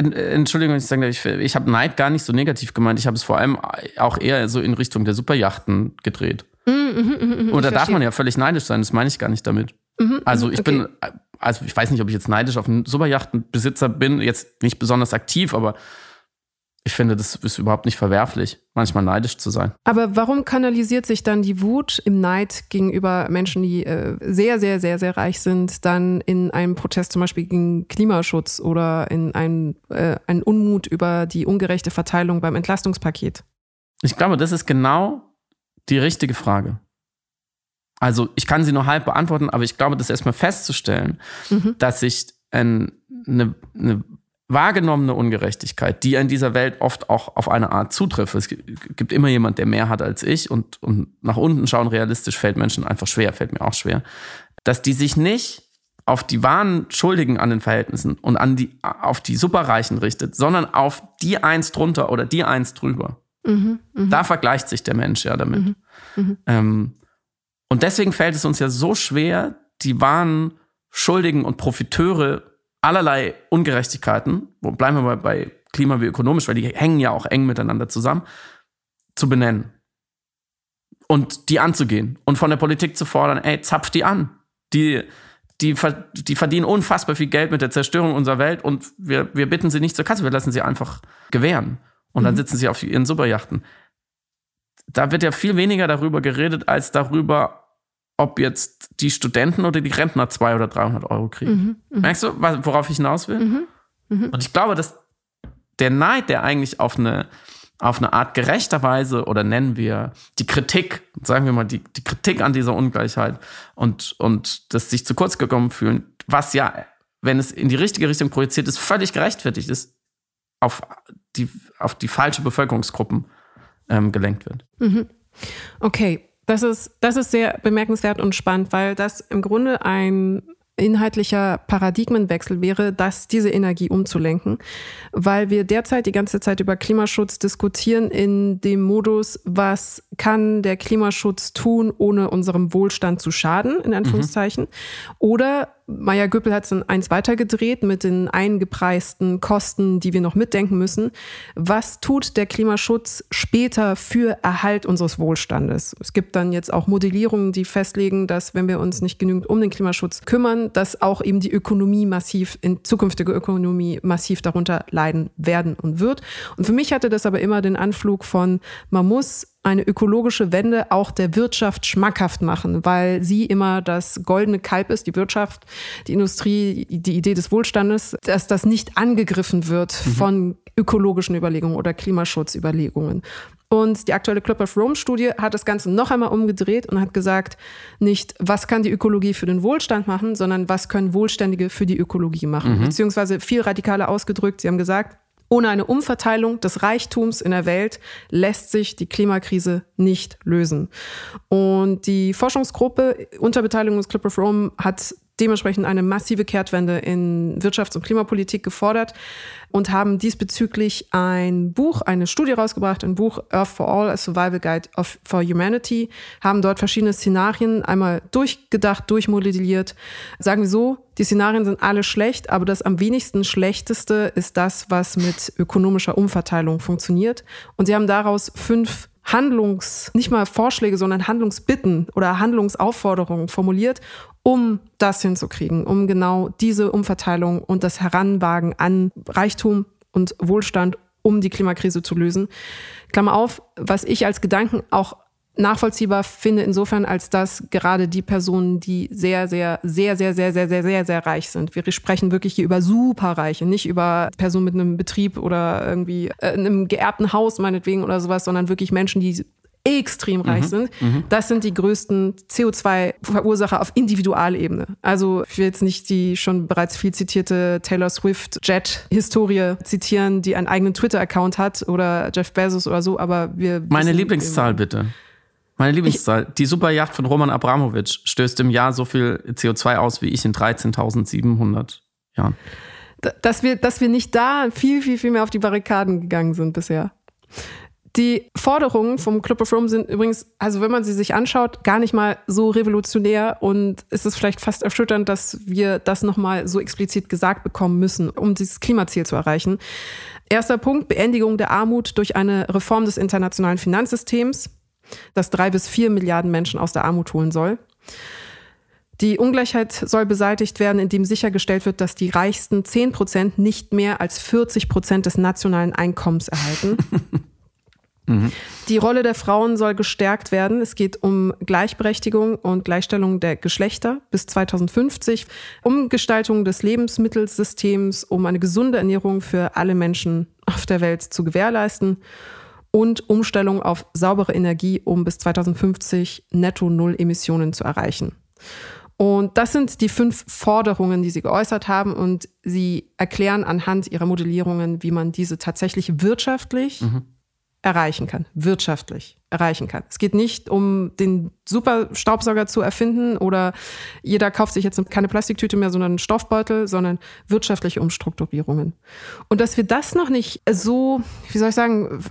äh Entschuldigung, ich sage, ich, ich habe Neid gar nicht so negativ gemeint. Ich habe es vor allem auch eher so in Richtung der Superjachten gedreht. Mm, mm, mm, Oder darf man ja völlig neidisch sein, das meine ich gar nicht damit. Mhm, also ich okay. bin, also ich weiß nicht, ob ich jetzt neidisch auf einen Superjachtenbesitzer bin, jetzt nicht besonders aktiv, aber ich finde, das ist überhaupt nicht verwerflich, manchmal neidisch zu sein. Aber warum kanalisiert sich dann die Wut im Neid gegenüber Menschen, die äh, sehr, sehr, sehr, sehr reich sind, dann in einem Protest zum Beispiel gegen Klimaschutz oder in einen, äh, einen Unmut über die ungerechte Verteilung beim Entlastungspaket? Ich glaube, das ist genau die richtige Frage. Also ich kann sie nur halb beantworten, aber ich glaube, das erstmal festzustellen, mhm. dass sich ein, eine, eine wahrgenommene Ungerechtigkeit, die in dieser Welt oft auch auf eine Art zutrifft. Es gibt immer jemand, der mehr hat als ich und, und nach unten schauen realistisch fällt Menschen einfach schwer, fällt mir auch schwer, dass die sich nicht auf die wahren Schuldigen an den Verhältnissen und an die, auf die Superreichen richtet, sondern auf die eins drunter oder die eins drüber. Mhm, mh. Da vergleicht sich der Mensch ja damit. Mhm, mh. ähm, und deswegen fällt es uns ja so schwer, die wahren Schuldigen und Profiteure allerlei Ungerechtigkeiten, wo bleiben wir mal bei Klima wie ökonomisch, weil die hängen ja auch eng miteinander zusammen, zu benennen und die anzugehen und von der Politik zu fordern, ey, zapft die an. Die, die, die verdienen unfassbar viel Geld mit der Zerstörung unserer Welt und wir, wir bitten sie nicht zur Kasse, wir lassen sie einfach gewähren. Und dann mhm. sitzen sie auf ihren Superjachten. Da wird ja viel weniger darüber geredet, als darüber, ob jetzt die Studenten oder die Rentner 200 oder 300 Euro kriegen. Mhm, mh. Merkst du, worauf ich hinaus will? Mhm, mh. Und ich glaube, dass der Neid, der eigentlich auf eine, auf eine Art gerechter Weise oder nennen wir die Kritik, sagen wir mal, die, die Kritik an dieser Ungleichheit und, und das sich zu kurz gekommen fühlen, was ja, wenn es in die richtige Richtung projiziert ist, völlig gerechtfertigt ist, auf die, auf die falsche Bevölkerungsgruppen ähm, gelenkt wird. Mhm. Okay, das ist, das ist sehr bemerkenswert und spannend, weil das im Grunde ein, inhaltlicher Paradigmenwechsel wäre, dass diese Energie umzulenken, weil wir derzeit die ganze Zeit über Klimaschutz diskutieren in dem Modus, was kann der Klimaschutz tun, ohne unserem Wohlstand zu schaden, in Anführungszeichen, mhm. oder Maya Göppel hat es eins weitergedreht mit den eingepreisten Kosten, die wir noch mitdenken müssen. Was tut der Klimaschutz später für Erhalt unseres Wohlstandes? Es gibt dann jetzt auch Modellierungen, die festlegen, dass wenn wir uns nicht genügend um den Klimaschutz kümmern, dass auch eben die Ökonomie massiv, in zukünftige Ökonomie massiv darunter leiden werden und wird. Und für mich hatte das aber immer den Anflug von, man muss eine ökologische Wende auch der Wirtschaft schmackhaft machen, weil sie immer das goldene Kalb ist, die Wirtschaft, die Industrie, die Idee des Wohlstandes, dass das nicht angegriffen wird mhm. von ökologischen Überlegungen oder Klimaschutzüberlegungen. Und die aktuelle Club of Rome Studie hat das Ganze noch einmal umgedreht und hat gesagt, nicht, was kann die Ökologie für den Wohlstand machen, sondern was können Wohlständige für die Ökologie machen. Mhm. Beziehungsweise viel radikaler ausgedrückt, sie haben gesagt, ohne eine Umverteilung des Reichtums in der Welt lässt sich die Klimakrise nicht lösen. Und die Forschungsgruppe unter Beteiligung des Club of Rome hat dementsprechend eine massive Kehrtwende in Wirtschafts- und Klimapolitik gefordert und haben diesbezüglich ein Buch, eine Studie rausgebracht, ein Buch Earth for All, a Survival Guide of, for Humanity, haben dort verschiedene Szenarien einmal durchgedacht, durchmodelliert. Sagen wir so, die Szenarien sind alle schlecht, aber das am wenigsten schlechteste ist das, was mit ökonomischer Umverteilung funktioniert. Und sie haben daraus fünf Handlungs, nicht mal Vorschläge, sondern Handlungsbitten oder Handlungsaufforderungen formuliert, um das hinzukriegen, um genau diese Umverteilung und das Heranwagen an Reichtum und Wohlstand, um die Klimakrise zu lösen. Klammer auf, was ich als Gedanken auch nachvollziehbar finde, insofern, als dass gerade die Personen, die sehr, sehr, sehr, sehr, sehr, sehr, sehr, sehr, sehr reich sind. Wir sprechen wirklich hier über Superreiche, nicht über Personen mit einem Betrieb oder irgendwie äh, einem geerbten Haus meinetwegen oder sowas, sondern wirklich Menschen, die extrem reich mhm. sind. Mhm. Das sind die größten CO2-Verursacher auf Individualebene. Also ich will jetzt nicht die schon bereits viel zitierte Taylor Swift Jet-Historie zitieren, die einen eigenen Twitter-Account hat oder Jeff Bezos oder so, aber wir. Meine Lieblingszahl bitte. Meine Lieblingszahl. Ich, die Superjacht von Roman Abramowitsch stößt im Jahr so viel CO2 aus wie ich in 13.700 Jahren. Dass wir, dass wir nicht da viel, viel, viel mehr auf die Barrikaden gegangen sind bisher. Die Forderungen vom Club of Rome sind übrigens, also wenn man sie sich anschaut, gar nicht mal so revolutionär und es ist vielleicht fast erschütternd, dass wir das nochmal so explizit gesagt bekommen müssen, um dieses Klimaziel zu erreichen. Erster Punkt, Beendigung der Armut durch eine Reform des internationalen Finanzsystems, das drei bis vier Milliarden Menschen aus der Armut holen soll. Die Ungleichheit soll beseitigt werden, indem sichergestellt wird, dass die reichsten zehn Prozent nicht mehr als 40 Prozent des nationalen Einkommens erhalten. Die Rolle der Frauen soll gestärkt werden. Es geht um Gleichberechtigung und Gleichstellung der Geschlechter bis 2050, um Gestaltung des Lebensmittelsystems, um eine gesunde Ernährung für alle Menschen auf der Welt zu gewährleisten und Umstellung auf saubere Energie, um bis 2050 netto Null Emissionen zu erreichen. Und das sind die fünf Forderungen, die Sie geäußert haben. Und Sie erklären anhand Ihrer Modellierungen, wie man diese tatsächlich wirtschaftlich mhm erreichen kann, wirtschaftlich erreichen kann. Es geht nicht um den super Staubsauger zu erfinden oder jeder kauft sich jetzt keine Plastiktüte mehr, sondern einen Stoffbeutel, sondern wirtschaftliche Umstrukturierungen. Und dass wir das noch nicht so, wie soll ich sagen,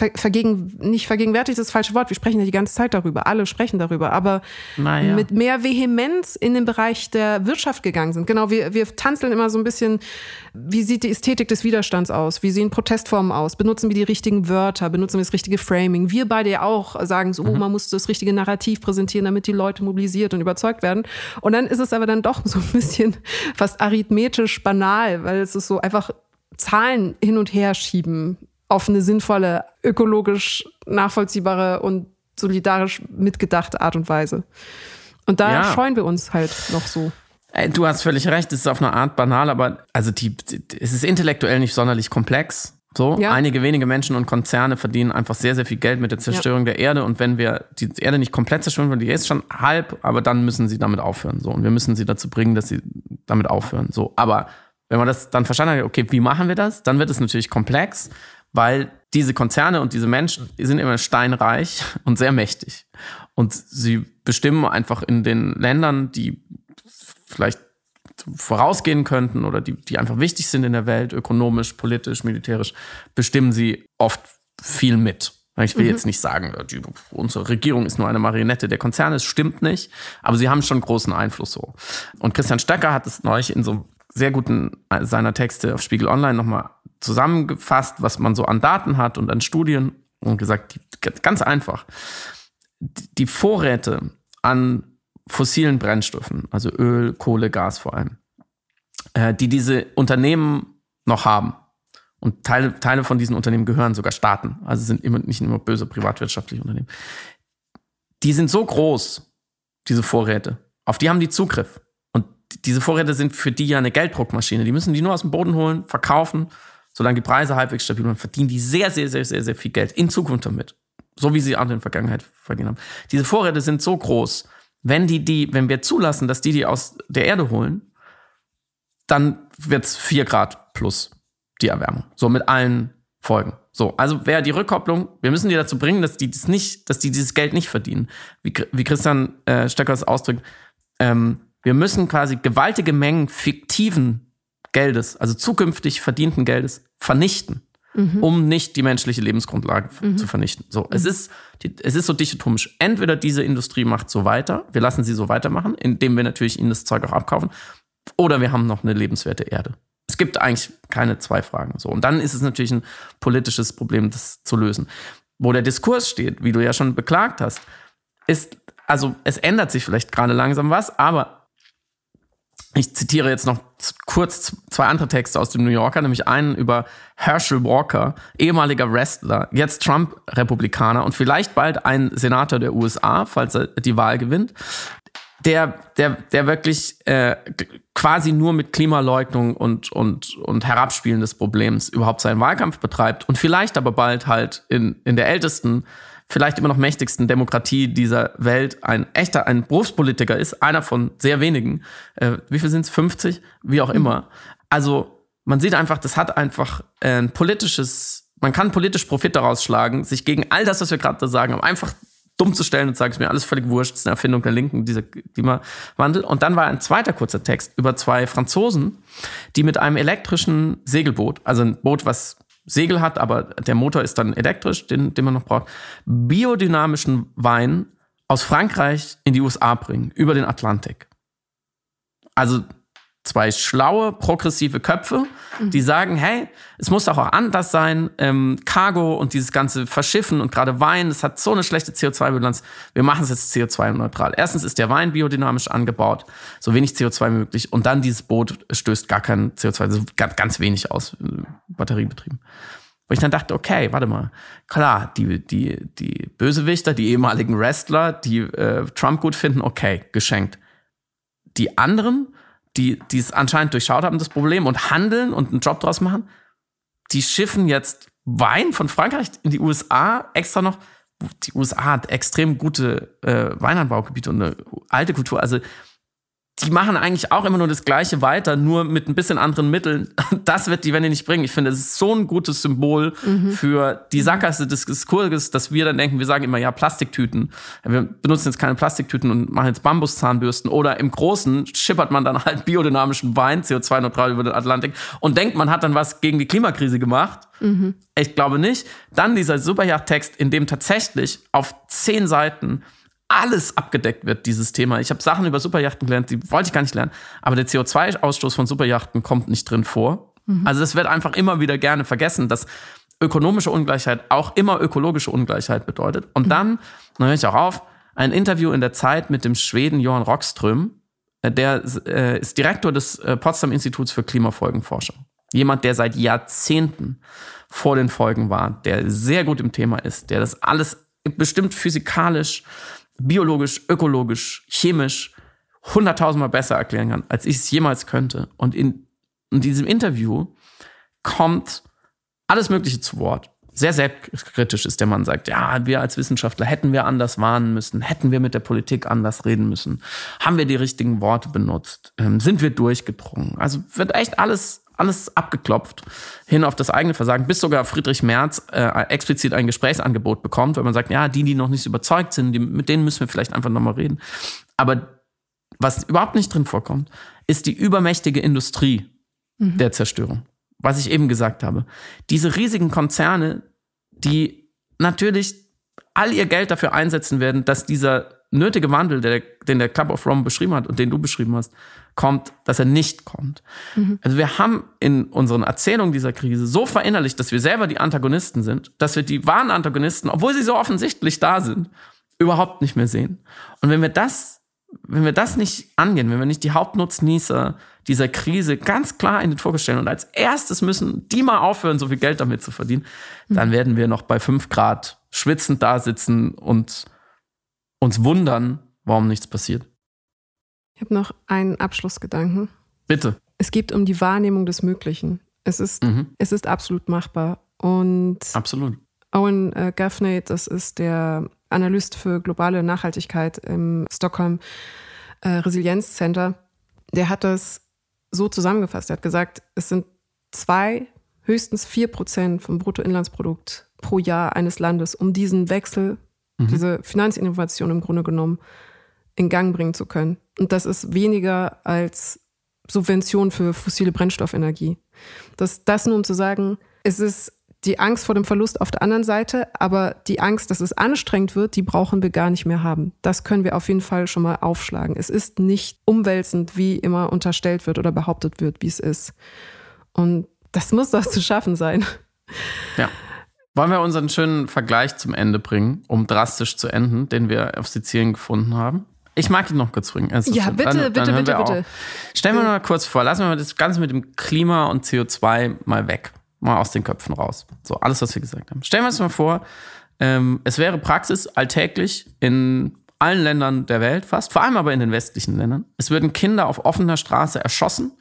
äh, vergegen, nicht vergegenwärtigt ist das falsche Wort. Wir sprechen ja die ganze Zeit darüber. Alle sprechen darüber. Aber naja. mit mehr Vehemenz in den Bereich der Wirtschaft gegangen sind. Genau, wir, wir tanzeln immer so ein bisschen, wie sieht die Ästhetik des Widerstands aus? Wie sehen Protestformen aus? Benutzen wir die richtigen Wörter? Benutzen wir das richtige Framing? Wir beide ja auch sagen so, oh, mhm. oh, man muss das richtige Narrativ präsentieren, damit die Leute mobilisiert und überzeugt werden. Und dann ist es aber dann doch so ein bisschen fast arithmetisch banal, weil es ist so einfach Zahlen hin und her schieben auf eine sinnvolle, ökologisch nachvollziehbare und solidarisch mitgedachte Art und Weise. Und da ja. scheuen wir uns halt noch so. Du hast völlig recht, es ist auf eine Art banal, aber also die, die, es ist intellektuell nicht sonderlich komplex. So, ja. einige wenige Menschen und Konzerne verdienen einfach sehr, sehr viel Geld mit der Zerstörung ja. der Erde. Und wenn wir die Erde nicht komplett zerstören wollen, die ist schon halb, aber dann müssen sie damit aufhören. So, und wir müssen sie dazu bringen, dass sie damit aufhören. So, aber wenn man das dann verstanden hat, okay, wie machen wir das? Dann wird es natürlich komplex weil diese Konzerne und diese Menschen die sind immer steinreich und sehr mächtig. Und sie bestimmen einfach in den Ländern, die vielleicht vorausgehen könnten oder die, die einfach wichtig sind in der Welt, ökonomisch, politisch, militärisch, bestimmen sie oft viel mit. Ich will mhm. jetzt nicht sagen, die, unsere Regierung ist nur eine Marionette der Konzerne, es stimmt nicht, aber sie haben schon großen Einfluss so. Und Christian Stöcker hat es neulich in so sehr guten äh, seiner Texte auf Spiegel Online nochmal zusammengefasst, was man so an Daten hat und an Studien und gesagt, ganz einfach, die Vorräte an fossilen Brennstoffen, also Öl, Kohle, Gas vor allem, äh, die diese Unternehmen noch haben, und Teile, Teile von diesen Unternehmen gehören sogar Staaten, also sind immer, nicht immer böse privatwirtschaftliche Unternehmen. Die sind so groß, diese Vorräte, auf die haben die Zugriff. Und diese Vorräte sind für die ja eine Gelddruckmaschine. Die müssen die nur aus dem Boden holen, verkaufen, solange die Preise halbwegs stabil sind, verdienen die sehr, sehr, sehr, sehr, sehr viel Geld in Zukunft damit. So wie sie auch in der Vergangenheit verdient haben. Diese Vorräte sind so groß, wenn die, die, wenn wir zulassen, dass die die aus der Erde holen, dann wird's vier Grad plus die Erwärmung. So mit allen Folgen. So, also wäre die Rückkopplung, wir müssen die dazu bringen, dass die das nicht, dass die dieses Geld nicht verdienen. Wie, wie Christian äh, Stöcker es ausdrückt, ähm, wir müssen quasi gewaltige Mengen fiktiven Geldes, also zukünftig verdienten Geldes, vernichten, mhm. um nicht die menschliche Lebensgrundlage mhm. zu vernichten. So, mhm. es ist, es ist so dichotomisch. Entweder diese Industrie macht so weiter, wir lassen sie so weitermachen, indem wir natürlich ihnen das Zeug auch abkaufen, oder wir haben noch eine lebenswerte Erde. Es gibt eigentlich keine zwei Fragen. So. Und dann ist es natürlich ein politisches Problem, das zu lösen. Wo der Diskurs steht, wie du ja schon beklagt hast, ist, also es ändert sich vielleicht gerade langsam was, aber ich zitiere jetzt noch kurz zwei andere Texte aus dem New Yorker, nämlich einen über Herschel Walker, ehemaliger Wrestler, jetzt Trump-Republikaner und vielleicht bald ein Senator der USA, falls er die Wahl gewinnt der, der, der wirklich äh, quasi nur mit Klimaleugnung und, und, und Herabspielen des Problems überhaupt seinen Wahlkampf betreibt und vielleicht aber bald halt in, in der ältesten, vielleicht immer noch mächtigsten Demokratie dieser Welt ein echter, ein Berufspolitiker ist, einer von sehr wenigen. Äh, wie viel sind es? 50? Wie auch immer. Also man sieht einfach, das hat einfach ein politisches, man kann politisch Profit daraus schlagen, sich gegen all das, was wir gerade da sagen, einfach dumm zu stellen und sage, es mir alles völlig wurscht, das ist eine Erfindung der Linken, dieser Klimawandel. Und dann war ein zweiter kurzer Text über zwei Franzosen, die mit einem elektrischen Segelboot, also ein Boot, was Segel hat, aber der Motor ist dann elektrisch, den, den man noch braucht, biodynamischen Wein aus Frankreich in die USA bringen, über den Atlantik. Also zwei schlaue, progressive Köpfe, mhm. die sagen, hey, es muss doch auch anders sein, ähm, Cargo und dieses ganze Verschiffen und gerade Wein, das hat so eine schlechte CO2-Bilanz, wir machen es jetzt CO2-neutral. Erstens ist der Wein biodynamisch angebaut, so wenig CO2 möglich und dann dieses Boot stößt gar kein CO2, also ganz, ganz wenig aus, äh, batteriebetrieben. Wo ich dann dachte, okay, warte mal, klar, die, die, die Bösewichter, die ehemaligen Wrestler, die äh, Trump gut finden, okay, geschenkt. Die anderen, die, die es anscheinend durchschaut haben, das Problem, und handeln und einen Job draus machen, die schiffen jetzt Wein von Frankreich in die USA extra noch. Die USA hat extrem gute äh, Weinanbaugebiete und eine alte Kultur. Also die machen eigentlich auch immer nur das Gleiche weiter, nur mit ein bisschen anderen Mitteln. Das wird die Wende nicht bringen. Ich finde, es ist so ein gutes Symbol mhm. für die Sackgasse des Diskurses, dass wir dann denken, wir sagen immer, ja, Plastiktüten. Wir benutzen jetzt keine Plastiktüten und machen jetzt Bambuszahnbürsten. Oder im Großen schippert man dann halt biodynamischen Wein, CO2-neutral über den Atlantik und denkt, man hat dann was gegen die Klimakrise gemacht. Mhm. Ich glaube nicht. Dann dieser Superjacht-Text, in dem tatsächlich auf zehn Seiten alles abgedeckt wird, dieses Thema. Ich habe Sachen über Superjachten gelernt, die wollte ich gar nicht lernen. Aber der CO2-Ausstoß von Superjachten kommt nicht drin vor. Mhm. Also es wird einfach immer wieder gerne vergessen, dass ökonomische Ungleichheit auch immer ökologische Ungleichheit bedeutet. Und mhm. dann, dann höre ich auch auf, ein Interview in der Zeit mit dem Schweden Johan Rockström, äh, der äh, ist Direktor des äh, Potsdam Instituts für Klimafolgenforschung. Jemand, der seit Jahrzehnten vor den Folgen war, der sehr gut im Thema ist, der das alles bestimmt physikalisch biologisch, ökologisch, chemisch hunderttausendmal besser erklären kann, als ich es jemals könnte. Und in, in diesem Interview kommt alles Mögliche zu Wort. Sehr selbstkritisch ist der Mann, sagt, ja, wir als Wissenschaftler hätten wir anders warnen müssen, hätten wir mit der Politik anders reden müssen, haben wir die richtigen Worte benutzt, ähm, sind wir durchgedrungen. Also wird echt alles alles abgeklopft hin auf das eigene Versagen, bis sogar Friedrich Merz äh, explizit ein Gesprächsangebot bekommt, weil man sagt, ja, die, die noch nicht überzeugt sind, die, mit denen müssen wir vielleicht einfach nochmal reden. Aber was überhaupt nicht drin vorkommt, ist die übermächtige Industrie mhm. der Zerstörung. Was ich eben gesagt habe. Diese riesigen Konzerne, die natürlich all ihr Geld dafür einsetzen werden, dass dieser nötige Wandel, der, den der Club of Rome beschrieben hat und den du beschrieben hast, kommt, dass er nicht kommt. Mhm. Also wir haben in unseren Erzählungen dieser Krise so verinnerlicht, dass wir selber die Antagonisten sind, dass wir die wahren Antagonisten, obwohl sie so offensichtlich da sind, überhaupt nicht mehr sehen. Und wenn wir das, wenn wir das nicht angehen, wenn wir nicht die Hauptnutznießer dieser Krise ganz klar in den Fokus stellen und als erstes müssen die mal aufhören, so viel Geld damit zu verdienen, mhm. dann werden wir noch bei fünf Grad schwitzend da sitzen und uns wundern, warum nichts passiert. Ich habe noch einen Abschlussgedanken. Bitte. Es geht um die Wahrnehmung des Möglichen. Es ist, mhm. es ist absolut machbar. Und absolut. Owen äh, Gaffney, das ist der Analyst für globale Nachhaltigkeit im Stockholm äh, Resilienz Center, der hat das so zusammengefasst. Er hat gesagt, es sind zwei, höchstens vier Prozent vom Bruttoinlandsprodukt pro Jahr eines Landes, um diesen Wechsel, mhm. diese Finanzinnovation im Grunde genommen in Gang bringen zu können. Und das ist weniger als Subvention für fossile Brennstoffenergie. Das, das nur um zu sagen, es ist die Angst vor dem Verlust auf der anderen Seite, aber die Angst, dass es anstrengend wird, die brauchen wir gar nicht mehr haben. Das können wir auf jeden Fall schon mal aufschlagen. Es ist nicht umwälzend, wie immer unterstellt wird oder behauptet wird, wie es ist. Und das muss doch zu schaffen sein. Ja. Wollen wir unseren schönen Vergleich zum Ende bringen, um drastisch zu enden, den wir auf Sizilien gefunden haben? Ich mag ihn noch kurz bringen. Also ja, bitte, dann, bitte, dann bitte, bitte. Stellen wir mal kurz vor, lassen wir mal das Ganze mit dem Klima und CO2 mal weg mal aus den Köpfen raus. So, alles, was wir gesagt haben. Stellen wir uns mal vor, ähm, es wäre Praxis alltäglich in allen Ländern der Welt fast, vor allem aber in den westlichen Ländern. Es würden Kinder auf offener Straße erschossen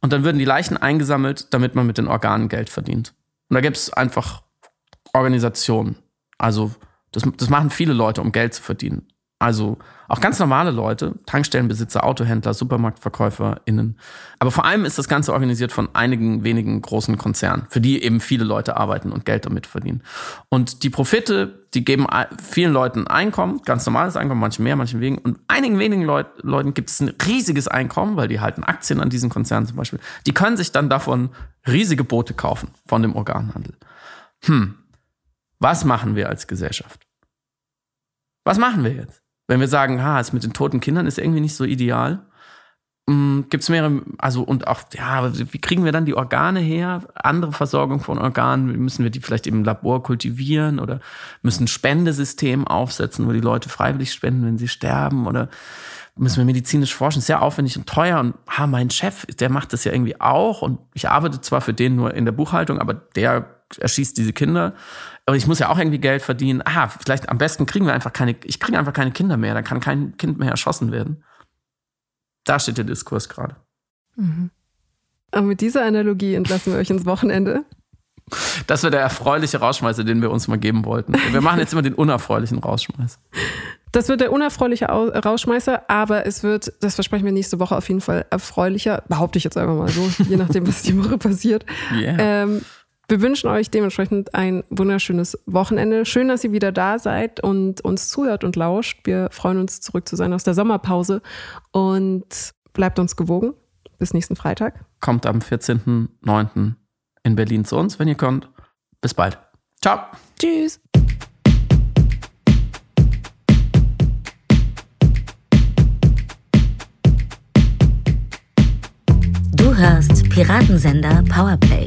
und dann würden die Leichen eingesammelt, damit man mit den Organen Geld verdient. Und da gibt es einfach Organisationen. Also das, das machen viele Leute, um Geld zu verdienen. Also auch ganz normale Leute, Tankstellenbesitzer, Autohändler, SupermarktverkäuferInnen. Aber vor allem ist das Ganze organisiert von einigen wenigen großen Konzernen, für die eben viele Leute arbeiten und Geld damit verdienen. Und die Profite, die geben vielen Leuten Einkommen, ganz normales Einkommen, manchen mehr, manchen weniger. Und einigen wenigen Leut Leuten gibt es ein riesiges Einkommen, weil die halten Aktien an diesen Konzernen zum Beispiel. Die können sich dann davon riesige Boote kaufen von dem Organhandel. Hm, was machen wir als Gesellschaft? Was machen wir jetzt? Wenn wir sagen, ha, es mit den toten Kindern ist irgendwie nicht so ideal, mm, gibt es mehrere, also und auch, ja, wie kriegen wir dann die Organe her? Andere Versorgung von Organen, müssen wir die vielleicht im Labor kultivieren oder müssen Spendesystem aufsetzen, wo die Leute freiwillig spenden, wenn sie sterben oder müssen wir medizinisch forschen, sehr aufwendig und teuer und ha, mein Chef, der macht das ja irgendwie auch und ich arbeite zwar für den nur in der Buchhaltung, aber der erschießt diese Kinder. Und ich muss ja auch irgendwie Geld verdienen. Ah, vielleicht am besten kriegen wir einfach keine, ich kriege einfach keine Kinder mehr, da kann kein Kind mehr erschossen werden. Da steht der Diskurs gerade. Mhm. Und mit dieser Analogie entlassen wir euch ins Wochenende. Das wäre der erfreuliche Rausschmeißer, den wir uns mal geben wollten. Wir machen jetzt immer den unerfreulichen Rausschmeißer. Das wird der unerfreuliche Rausschmeißer, aber es wird, das versprechen wir nächste Woche auf jeden Fall erfreulicher, behaupte ich jetzt einfach mal so, je nachdem, was die Woche passiert. Yeah. Ähm, wir wünschen euch dementsprechend ein wunderschönes Wochenende. Schön, dass ihr wieder da seid und uns zuhört und lauscht. Wir freuen uns, zurück zu sein aus der Sommerpause und bleibt uns gewogen. Bis nächsten Freitag. Kommt am 14.09. in Berlin zu uns, wenn ihr könnt. Bis bald. Ciao. Tschüss. Du hörst Piratensender Powerplay.